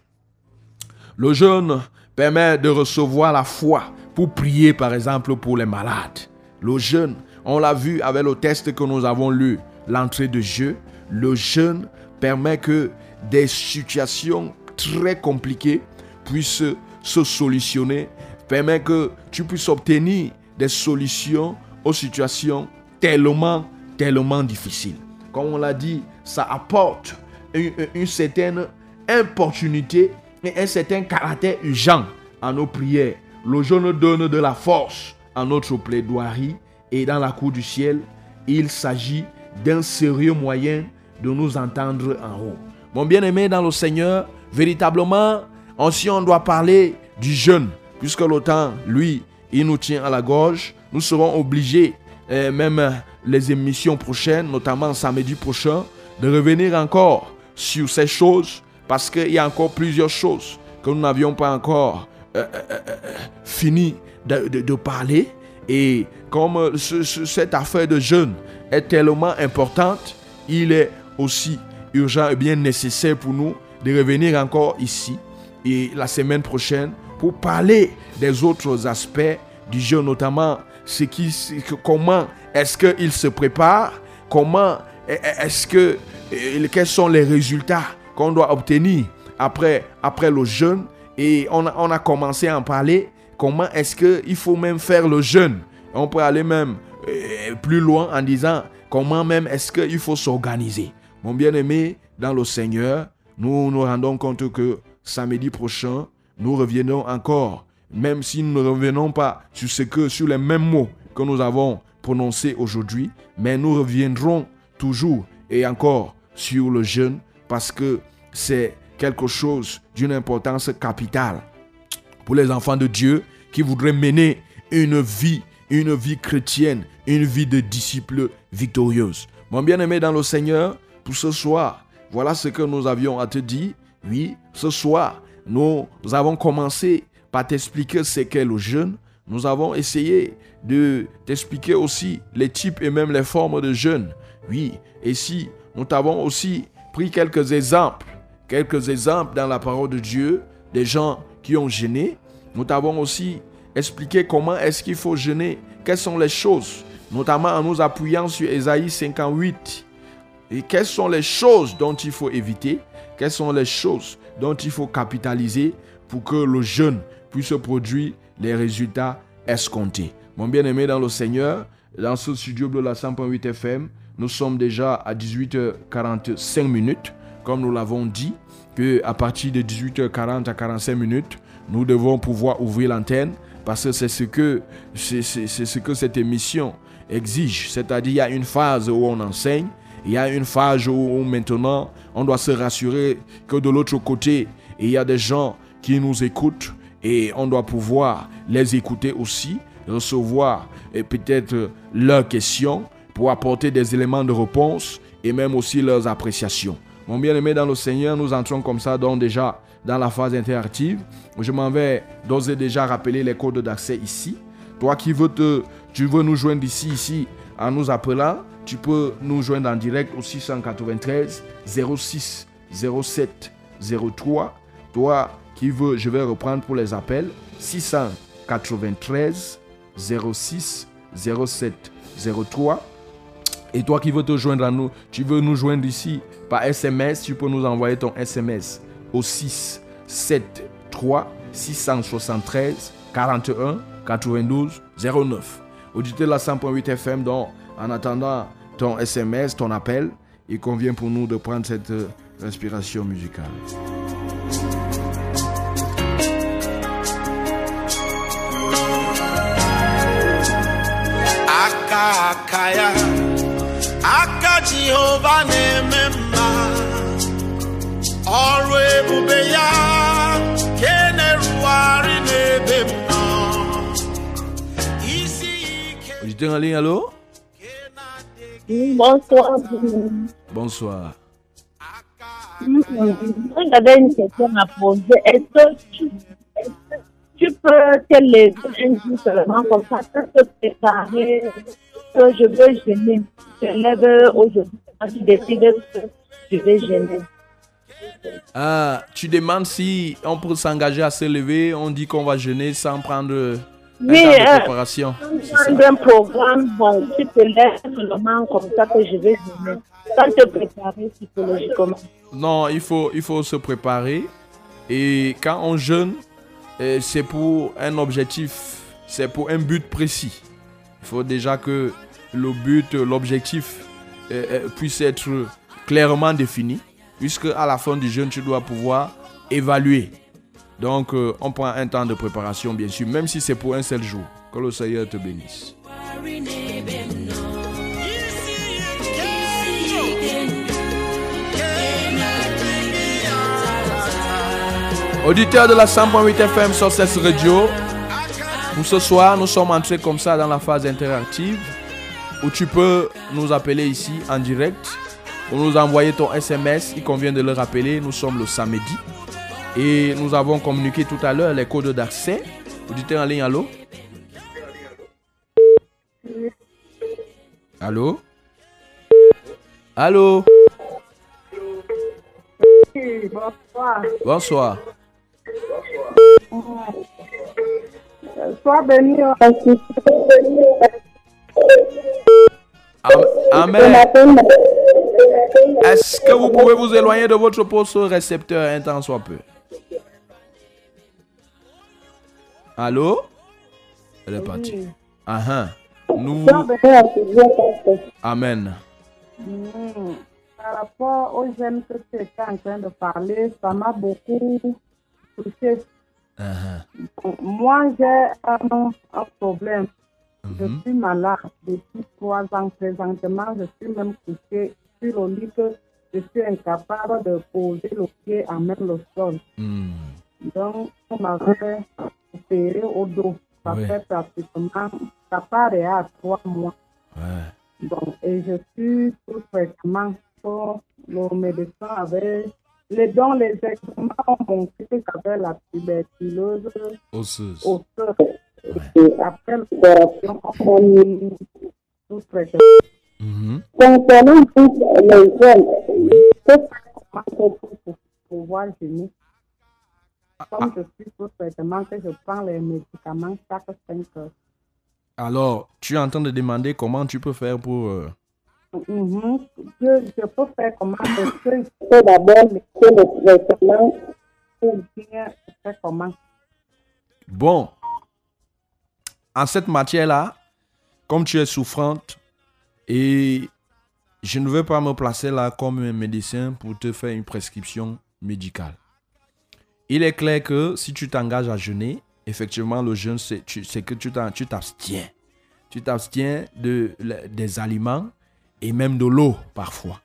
Le jeûne permet de recevoir la foi pour prier, par exemple, pour les malades. Le jeûne on l'a vu avec le test que nous avons lu, l'entrée de jeu. Le jeûne permet que des situations très compliquées puissent se solutionner, permet que tu puisses obtenir des solutions aux situations tellement, tellement difficiles. Comme on l'a dit, ça apporte une, une certaine opportunité et un certain caractère urgent à nos prières. Le jeûne donne de la force à notre plaidoirie et dans la cour du ciel, il s'agit d'un sérieux moyen de nous entendre en haut. Mon bien-aimé dans le Seigneur, véritablement, si on doit parler du jeûne, puisque le temps, lui, il nous tient à la gorge, nous serons obligés, eh, même les émissions prochaines, notamment samedi prochain, de revenir encore sur ces choses, parce qu'il y a encore plusieurs choses que nous n'avions pas encore euh, euh, euh, fini de parler. Et comme cette affaire de jeûne est tellement importante, il est aussi urgent et bien nécessaire pour nous de revenir encore ici et la semaine prochaine pour parler des autres aspects du jeûne, notamment ce qui, comment est-ce qu'il se prépare, comment est-ce que, quels sont les résultats qu'on doit obtenir après, après le jeûne. Et on a commencé à en parler Comment est-ce qu'il faut même faire le jeûne? On peut aller même euh, plus loin en disant comment même est-ce qu'il faut s'organiser? Mon bien-aimé, dans le Seigneur, nous nous rendons compte que samedi prochain, nous reviendrons encore, même si nous ne revenons pas sur ce que, sur les mêmes mots que nous avons prononcés aujourd'hui, mais nous reviendrons toujours et encore sur le jeûne parce que c'est quelque chose d'une importance capitale pour les enfants de Dieu qui voudraient mener une vie, une vie chrétienne, une vie de disciples victorieuse. Mon bien-aimé dans le Seigneur, pour ce soir, voilà ce que nous avions à te dire. Oui, ce soir, nous avons commencé par t'expliquer ce qu'est le jeûne. Nous avons essayé de t'expliquer aussi les types et même les formes de jeûne. Oui, et si nous t'avons aussi pris quelques exemples, quelques exemples dans la parole de Dieu, des gens qui ont gêné. Nous t'avons aussi expliqué comment est-ce qu'il faut jeûner, quelles sont les choses, notamment en nous appuyant sur Ésaïe 58. Et quelles sont les choses dont il faut éviter, quelles sont les choses dont il faut capitaliser pour que le jeûne puisse produire les résultats escomptés. Mon bien-aimé dans le Seigneur, dans ce studio de la 100.8 FM, nous sommes déjà à 18h45 minutes, comme nous l'avons dit. Que à partir de 18h40 à 45 minutes, nous devons pouvoir ouvrir l'antenne parce que c'est ce que c'est ce que cette émission exige. C'est-à-dire il y a une phase où on enseigne, il y a une phase où, où maintenant on doit se rassurer que de l'autre côté, il y a des gens qui nous écoutent et on doit pouvoir les écouter aussi, recevoir peut-être leurs questions pour apporter des éléments de réponse et même aussi leurs appréciations. Mon bien-aimé dans le Seigneur, nous entrons comme ça donc déjà dans la phase interactive. Je m'en vais d'ores et déjà rappeler les codes d'accès ici. Toi qui veux te, tu veux nous joindre ici, ici, en nous appelant, tu peux nous joindre en direct au 693 06 07 03. Toi qui veux, je vais reprendre pour les appels, 693 06 07 03. Et toi qui veux te joindre à nous, tu veux nous joindre ici par SMS, tu peux nous envoyer ton SMS au 6 7 3 673 41 92 09. Auditeur de la 100.8 FM, donc en attendant ton SMS, ton appel, il convient pour nous de prendre cette euh, respiration musicale. aka aka jehova na-eme mma ọrụ ebube ya ke na-erugharị n'ebe m nọ isi ike Auditeur en ligne, allô? Bonsoir. Bonsoir. J'avais une question à poser. Est-ce que tu, peux te lever un jour seulement comme ça, te préparer? Que je veux gêner Je lève aujourd'hui, quand tu décides que je vais gêner. Ah, tu demandes si on peut s'engager à se lever, on dit qu'on va jeûner sans prendre Oui, hein. préparation. Un programme, bon, tu te lèves seulement comme ça que je vais gêner. Sans te préparer psychologiquement. Non, il faut, il faut se préparer. Et quand on jeûne, euh, c'est pour un objectif, c'est pour un but précis. Il faut déjà que le but, l'objectif euh, euh, puisse être clairement défini, puisque à la fin du jeûne, tu dois pouvoir évaluer. Donc, euh, on prend un temps de préparation, bien sûr, même si c'est pour un seul jour. Que le Seigneur te bénisse. Auditeurs de la 100.8 FM sur cette radio, pour ce soir, nous sommes entrés comme ça dans la phase interactive où tu peux nous appeler ici en direct ou nous envoyer ton SMS. Il convient de le rappeler, nous sommes le samedi et nous avons communiqué tout à l'heure les codes d'accès. Auditeur en ligne, allô? Allô? Allô? Bonsoir. Bonsoir. Sois béni. Am- Amen. Est-ce que vous pouvez vous éloigner de votre poste récepteur un temps soit peu? Allô? Elle est partie. Ah ah. Nous. Amen. Par rapport aux jeunes que tu étais en train de parler, ça m'a beaucoup touché. Ah. Moi, j'ai un, un problème. Je Mhm. suis malade depuis trois ans présentement. Je suis même couché sur le lit je suis incapable de poser le pied à même le sol. Hmm. Donc, on m'avait opéré au dos. Ça Ouais. fait pratiquement, ça à trois mois. Ouais. Bon, et je suis sous traitement le médecin avait les dons, les examens ont montré j'avais la tuberculose Osseuse. osseuse. Et après l'opération, on est sous traitement. Mhm. Concernant tous les jeunes, Comment on peut pour pouvoir gêner Comme je suis sous traitement, que je prends les médicaments chaque 5 heures. Alors, tu es en train de demander comment tu peux faire pour. euh, Mhm. Je, je peux faire comment Est-ce que je il faut d'abord laisser le traitement peux bien faire comment Bon, en cette matière-là, comme tu es souffrante, et je ne veux pas me placer là comme un médecin pour te faire une prescription médical. Il est clair que si tu t'engages à jeûner, effectivement, le jeûne, c'est que tu t'abstiens. Tu t'abstiens de, des aliments et même de l'eau parfois.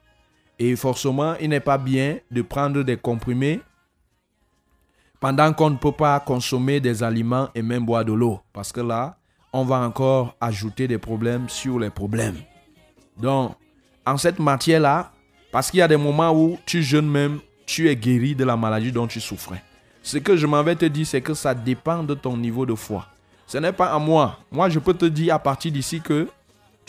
Et forcément, il n'est pas bien de prendre des comprimés pendant qu'on ne peut pas consommer des aliments et même boire de l'eau. Parce que là, on va encore ajouter des problèmes sur les problèmes. Donc, en cette matière-là, parce qu'il y a des moments où tu jeûnes même, tu es guéri de la maladie dont tu souffrais. Ce que je m'en vais te dire, c'est que ça dépend de ton niveau de foi. Ce n'est pas à moi. Moi, je peux te dire à partir d'ici que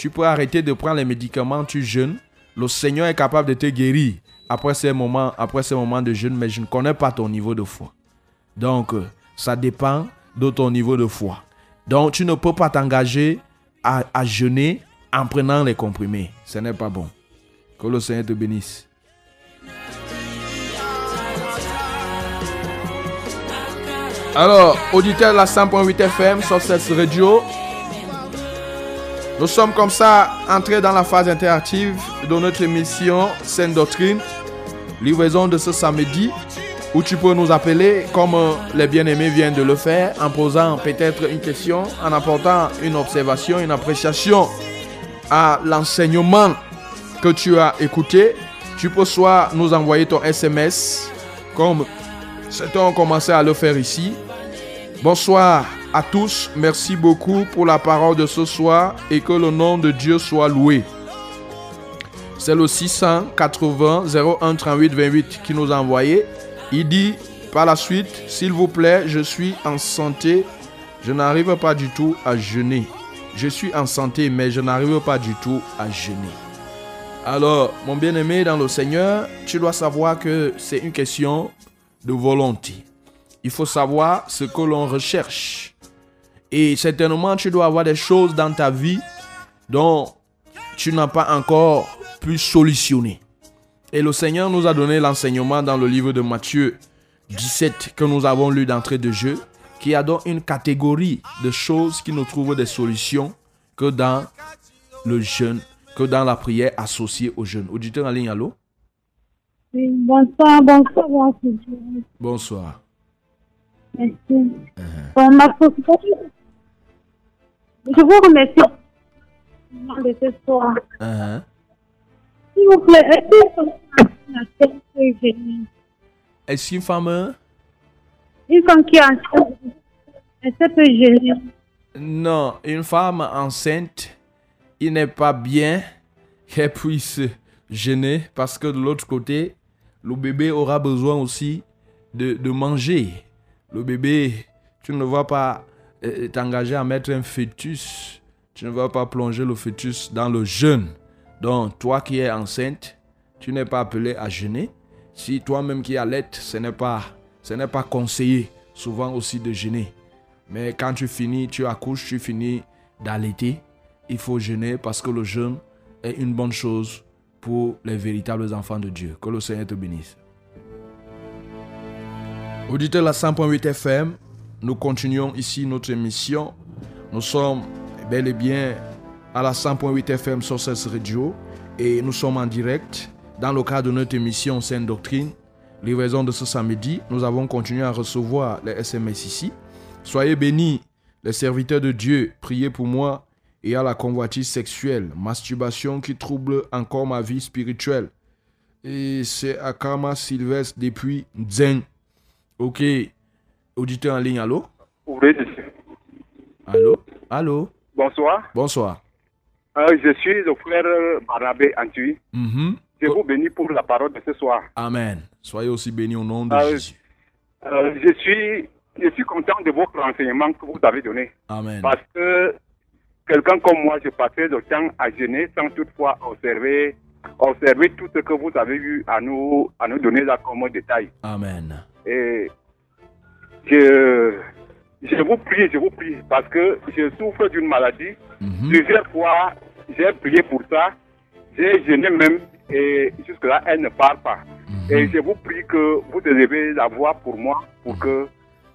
tu peux arrêter de prendre les médicaments, tu jeûnes. Le Seigneur est capable de te guérir après ces moments, après ces moments de jeûne, mais je ne connais pas ton niveau de foi. Donc, euh, ça dépend de ton niveau de foi. Donc, tu ne peux pas t'engager à, jeûner en prenant les comprimés. Ce n'est pas bon. Que le Seigneur te bénisse. Alors, auditeur de la 100.8 FM sur cette radio, nous sommes comme ça entrés dans la phase interactive de notre émission Sainte Doctrine, livraison de ce samedi, où tu peux nous appeler comme euh, les bien-aimés viennent de le faire, en posant peut-être une question, en apportant une observation, une appréciation à l'enseignement que tu as écouté. Tu peux soit nous envoyer ton SMS, comme certains ont commencé à le faire ici. Bonsoir à tous. Merci beaucoup pour la parole de ce soir et que le nom de Dieu soit loué. C'est le 680 01 38 28 qui nous a envoyé. Il dit par la suite, s'il vous plaît, je suis en santé. Je n'arrive pas du tout à jeûner. Je suis en santé, mais je n'arrive pas du tout à jeûner. Alors, mon bien-aimé dans le Seigneur, tu dois savoir que c'est une question de volonté. Il faut savoir ce que l'on recherche. Et certainement, tu dois avoir des choses dans ta vie dont tu n'as pas encore pu solutionner. Et le Seigneur nous a donné l'enseignement dans le livre de Matthieu 17 que nous avons lu d'entrée de jeu, qui a donc une catégorie de choses qui ne trouvent des solutions que dans le jeûne, que dans la prière associée au jeûne. Auditeur en ligne, allô? Oui, bonsoir, bonsoir, bonsoir. Bonsoir. Merci. Bon, ma préoccupation- Je vous remercie. De ce soir. S'il vous plaît, est-ce que Est-ce qu'une femme... Une femme qui est enceinte, est-ce peut gêner Non, une femme enceinte, il n'est pas bien qu'elle puisse gêner parce que de l'autre côté, le bébé aura besoin aussi de, de manger. Le bébé, tu ne vas pas euh, t'engager à mettre un fœtus. Tu ne vas pas plonger le fœtus dans le jeûne. Donc, toi qui es enceinte, tu n'es pas appelé à jeûner. Si toi-même qui allaites, ce n'est pas, ce n'est pas conseillé souvent aussi de jeûner. Mais quand tu finis, tu accouches, tu finis d'allaiter, il faut jeûner parce que le jeûne est une bonne chose pour les véritables enfants de Dieu. Que le Seigneur te bénisse. Auditeur la 100.8 FM, nous continuons ici notre émission. Nous sommes bel et bien à la 100.8 FM sur cette radio et nous sommes en direct dans le cadre de notre émission Sainte Doctrine. Livraison de ce samedi, nous avons continué à recevoir les SMS ici. Soyez bénis, les serviteurs de Dieu, priez pour moi et à la convoitise sexuelle, masturbation qui trouble encore ma vie spirituelle. Et c'est Akama Sylvestre depuis Zen. Ok. Auditeur en ligne, allô? Ouvrez. Allô? Allô? Bonsoir. Bonsoir. Euh, je suis le frère Barabé Antui. Mhm. Je vous bénis pour la parole de ce soir. Amen. Soyez aussi bénis au nom de Ah, Jésus. Euh, je, suis, je suis content de votre renseignement que vous avez donné. Amen. Parce que quelqu'un comme moi, je passais le temps à jeûner sans toutefois observer, observer tout ce que vous avez eu à nous, à nous donner là comme détail. Amen. Et je, je vous prie, je vous prie, parce que je souffre d'une maladie. Mhm. Plusieurs fois, j'ai prié pour ça. J'ai jeûné même et jusque-là, elle ne parle pas. Mhm. Et je vous prie que vous élevez la voix pour moi, pour que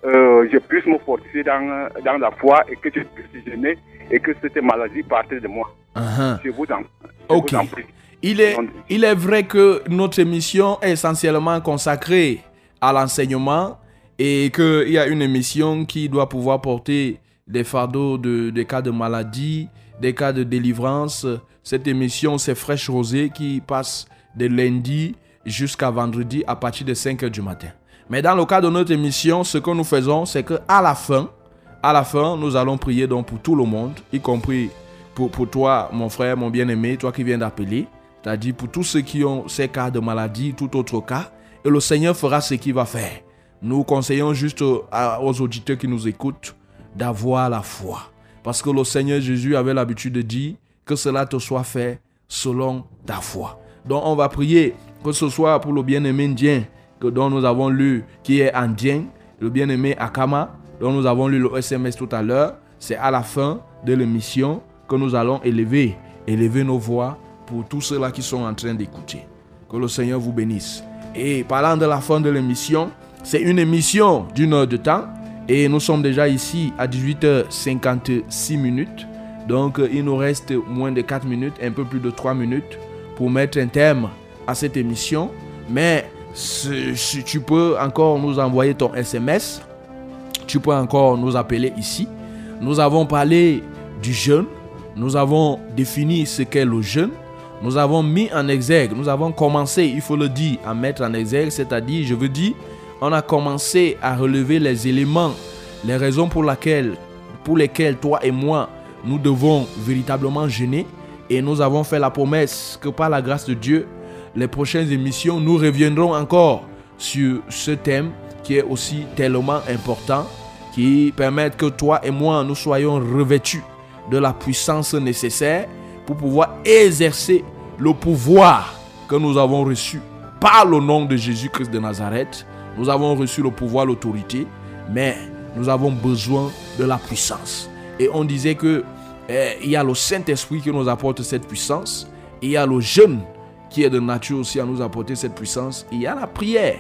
euh, je puisse me fortifier dans, dans la foi et que je puisse jeûner et que cette maladie parte de moi. Uh-huh. Je vous en, je Ok. vous en prie. Il est, il est vrai que notre émission est essentiellement consacrée à l'enseignement et qu'il y a une émission qui doit pouvoir porter des fardeaux de, des cas de maladie, des cas de délivrance. Cette émission, c'est Fraîche Rosée qui passe de lundi jusqu'à vendredi à partir de 5 h du matin. Mais dans le cadre de notre émission, ce que nous faisons, c'est que à la fin, à la fin, nous allons prier donc pour tout le monde, y compris pour, pour toi, mon frère, mon bien-aimé, toi qui viens d'appeler, c'est-à-dire pour tous ceux qui ont ces cas de maladie, tout autre cas, et le Seigneur fera ce qu'il va faire. Nous conseillons juste aux auditeurs qui nous écoutent d'avoir la foi. Parce que le Seigneur Jésus avait l'habitude de dire que cela te soit fait selon ta foi. Donc on va prier que ce soit pour le bien-aimé indien que dont nous avons lu, qui est indien, le bien-aimé Akama, dont nous avons lu le SMS tout à l'heure. C'est à la fin de l'émission que nous allons élever, élever nos voix pour tous ceux-là qui sont en train d'écouter. Que le Seigneur vous bénisse. Et parlant de la fin de l'émission, c'est une émission d'une heure de temps. Et nous sommes déjà ici à 18h56 minutes. Donc il nous reste moins de 4 minutes, un peu plus de 3 minutes pour mettre un thème à cette émission. Mais si tu peux encore nous envoyer ton SMS, tu peux encore nous appeler ici. Nous avons parlé du jeûne, nous avons défini ce qu'est le jeûne, nous avons mis en exergue, nous avons commencé, il faut le dire, à mettre en exergue, c'est-à-dire, je veux dire, on a commencé à relever les éléments, les raisons pour, laquelle, pour lesquelles toi et moi, nous devons véritablement jeûner. Et nous avons fait la promesse que par la grâce de Dieu, les prochaines émissions, nous reviendrons encore sur ce thème qui est aussi tellement important, qui permet que toi et moi, nous soyons revêtus de la puissance nécessaire pour pouvoir exercer le pouvoir que nous avons reçu par le nom de Jésus-Christ de Nazareth. Nous avons reçu le pouvoir, l'autorité, mais nous avons besoin de la puissance. Et on disait que eh, il y a le Saint-Esprit qui nous apporte cette puissance. Il y a le jeûne qui est de nature aussi à nous apporter cette puissance. Il y a la prière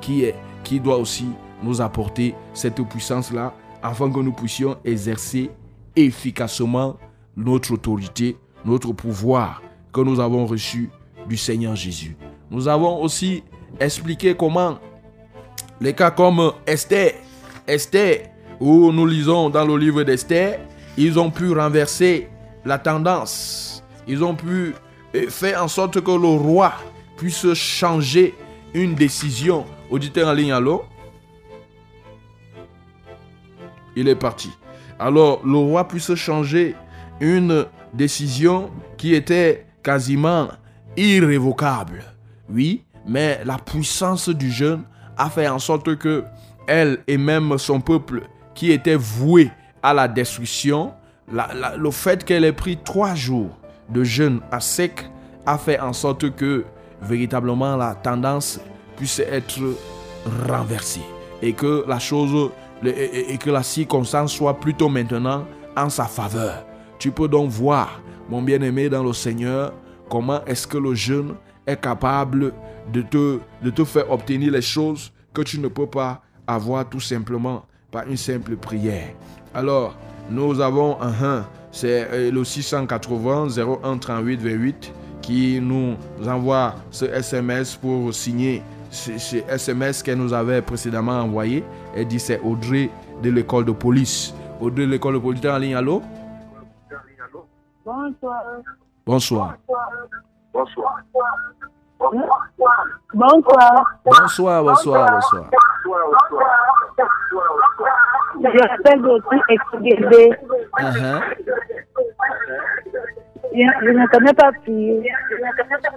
qui, qui doit aussi nous apporter cette puissance-là afin que nous puissions exercer efficacement notre autorité notre pouvoir que nous avons reçu du Seigneur Jésus. Nous avons aussi expliqué comment les cas comme Esther, Esther, où nous lisons dans le livre d'Esther, ils ont pu renverser la tendance. Ils ont pu euh, faire en sorte que le roi puisse changer une décision. Auditeur en ligne, allô? Il est parti. Alors, le roi puisse changer une décision qui était quasiment irrévocable. Oui, mais la puissance du jeûne a fait en sorte que elle et même son peuple qui était voué à la destruction, le fait qu'elle ait pris trois jours de jeûne à sec a fait en sorte que véritablement la tendance puisse être renversée et que la chose et que la circonstance soit plutôt maintenant en sa faveur. Tu peux donc voir, mon bien-aimé dans le Seigneur, comment est-ce que le jeûne est capable de te, de te faire obtenir les choses que tu ne peux pas avoir tout simplement par une simple prière. Alors, nous avons un, c'est euh, le 680 01 38 28 qui nous envoie ce SMS pour signer ce, SMS qu'elle nous avait précédemment envoyé. Elle dit c'est Audrey de l'école de police. Audrey de l'école de police, en ligne, allô? Bonsoir. Bonsoir. Bonsoir. Bonsoir. Bonsoir, bonsoir, bonsoir. Je m'appelle aussi Exugébé. Uh-huh. Je ne connais pas prier.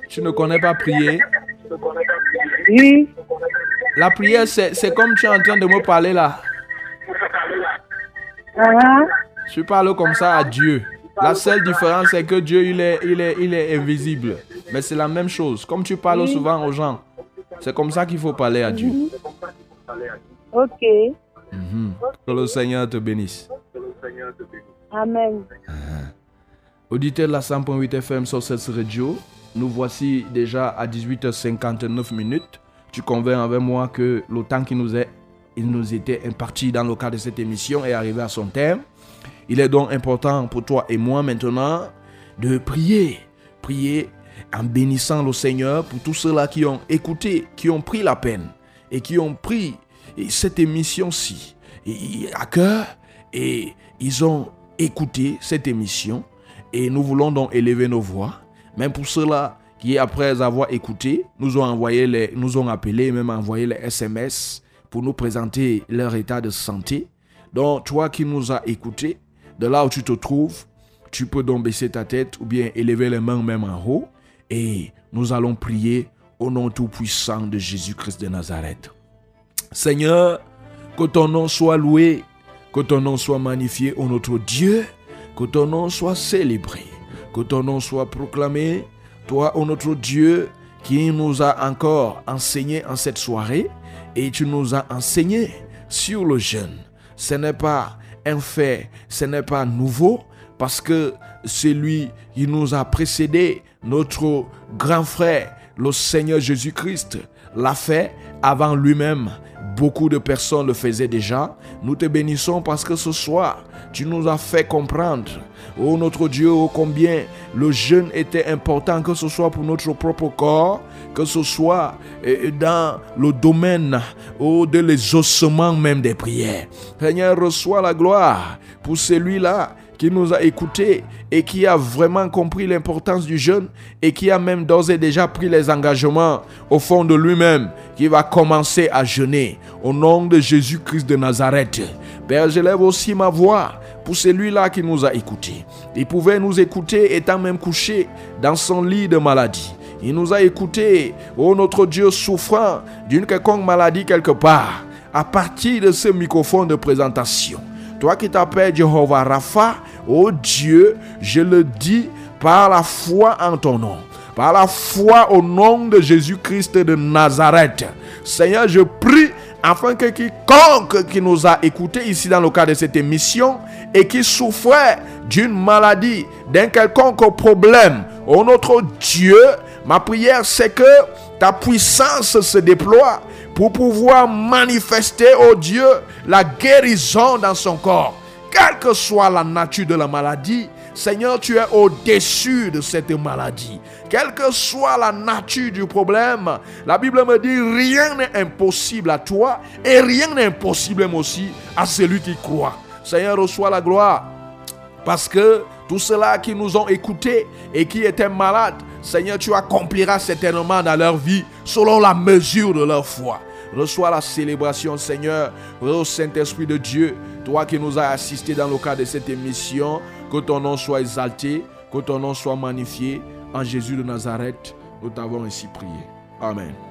Tu ne connais pas prier? Oui. La prière, c'est comme tu es en train de me parler là. Uh-huh. Tu parles comme ça à Dieu. La seule différence, c'est que Dieu, il est, il est, il est invisible. Mais c'est la même chose. Comme tu parles souvent aux gens, c'est comme ça qu'il faut parler à Dieu. Ok. Mhm. Que le Seigneur te bénisse. Amen. Auditeur de la 100.8 FM sur cette radio, nous voici déjà à 18h59 minutes. Tu conviens avec moi que le temps qui nous est, il nous était imparti dans le cadre de cette émission est arrivé à son terme. Il est donc important pour toi et moi maintenant de prier. Prier en bénissant le Seigneur pour tous ceux-là qui ont écouté, qui ont pris la peine et qui ont pris cette émission-ci. À cœur et ils ont écouté cette émission. Et nous voulons donc élever nos voix, même pour ceux-là qui, après avoir écouté, nous ont envoyé les, nous ont appelé, même envoyé les SMS pour nous présenter leur état de santé. Donc, toi qui nous as écoutés, de là où tu te trouves, tu peux donc baisser ta tête ou bien élever les mains même en haut et nous allons prier au nom tout-puissant de Jésus-Christ de Nazareth. Seigneur, que ton nom soit loué, que ton nom soit magnifié, ô notre Dieu, que ton nom soit célébré, que ton nom soit proclamé, toi, ô notre Dieu, qui nous a encore enseigné en cette soirée, et tu nous as enseigné sur le jeûne. Ce n'est pas un fait, ce n'est pas nouveau, parce que celui qui nous a précédé, notre grand frère, le Seigneur Jésus-Christ, l'a fait avant lui-même. Beaucoup de personnes le faisaient déjà. Nous te bénissons parce que ce soir, tu nous as fait comprendre, oh notre Dieu, oh combien le jeûne était important, que ce soit pour notre propre corps, que ce soit eh, dans le domaine oh, de l'exaucement même des prières. Seigneur, reçois la gloire pour celui-là qui nous a écoutés et qui a vraiment compris l'importance du jeûne et qui a même d'ores et déjà pris les engagements au fond de lui-même, qui va commencer à jeûner au nom de Jésus-Christ de Nazareth. Père, j'élève aussi ma voix pour celui-là qui nous a écoutés. Il pouvait nous écouter étant même couché dans son lit de maladie. Il nous a écoutés, oh notre Dieu, souffrant d'une quelconque maladie quelque part, à partir de ce microphone de présentation. Toi qui t'appelles Jehovah Rapha, oh Dieu, je le dis par la foi en ton nom, par la foi au nom de Jésus-Christ de Nazareth. Seigneur, je prie afin que quiconque qui nous a écoutés ici dans le cadre de cette émission et qui souffrait d'une maladie, d'un quelconque problème, oh notre Dieu, ma prière c'est que ta puissance se déploie pour pouvoir manifester, oh Dieu, la guérison dans son corps. Quelle que soit la nature de la maladie, Seigneur, tu es au-dessus de cette maladie. Quelle que soit la nature du problème, la Bible me dit rien n'est impossible à toi et rien n'est impossible aussi à celui qui croit. Seigneur, reçois la gloire parce que tous ceux-là qui nous ont écoutés et qui étaient malades, Seigneur, tu accompliras certainement dans leur vie selon la mesure de leur foi. Reçois la célébration, Seigneur, au Saint-Esprit de Dieu, toi qui nous as assistés dans le cadre de cette émission, que ton nom soit exalté, que ton nom soit magnifié. En Jésus de Nazareth, nous t'avons ainsi prié. Amen.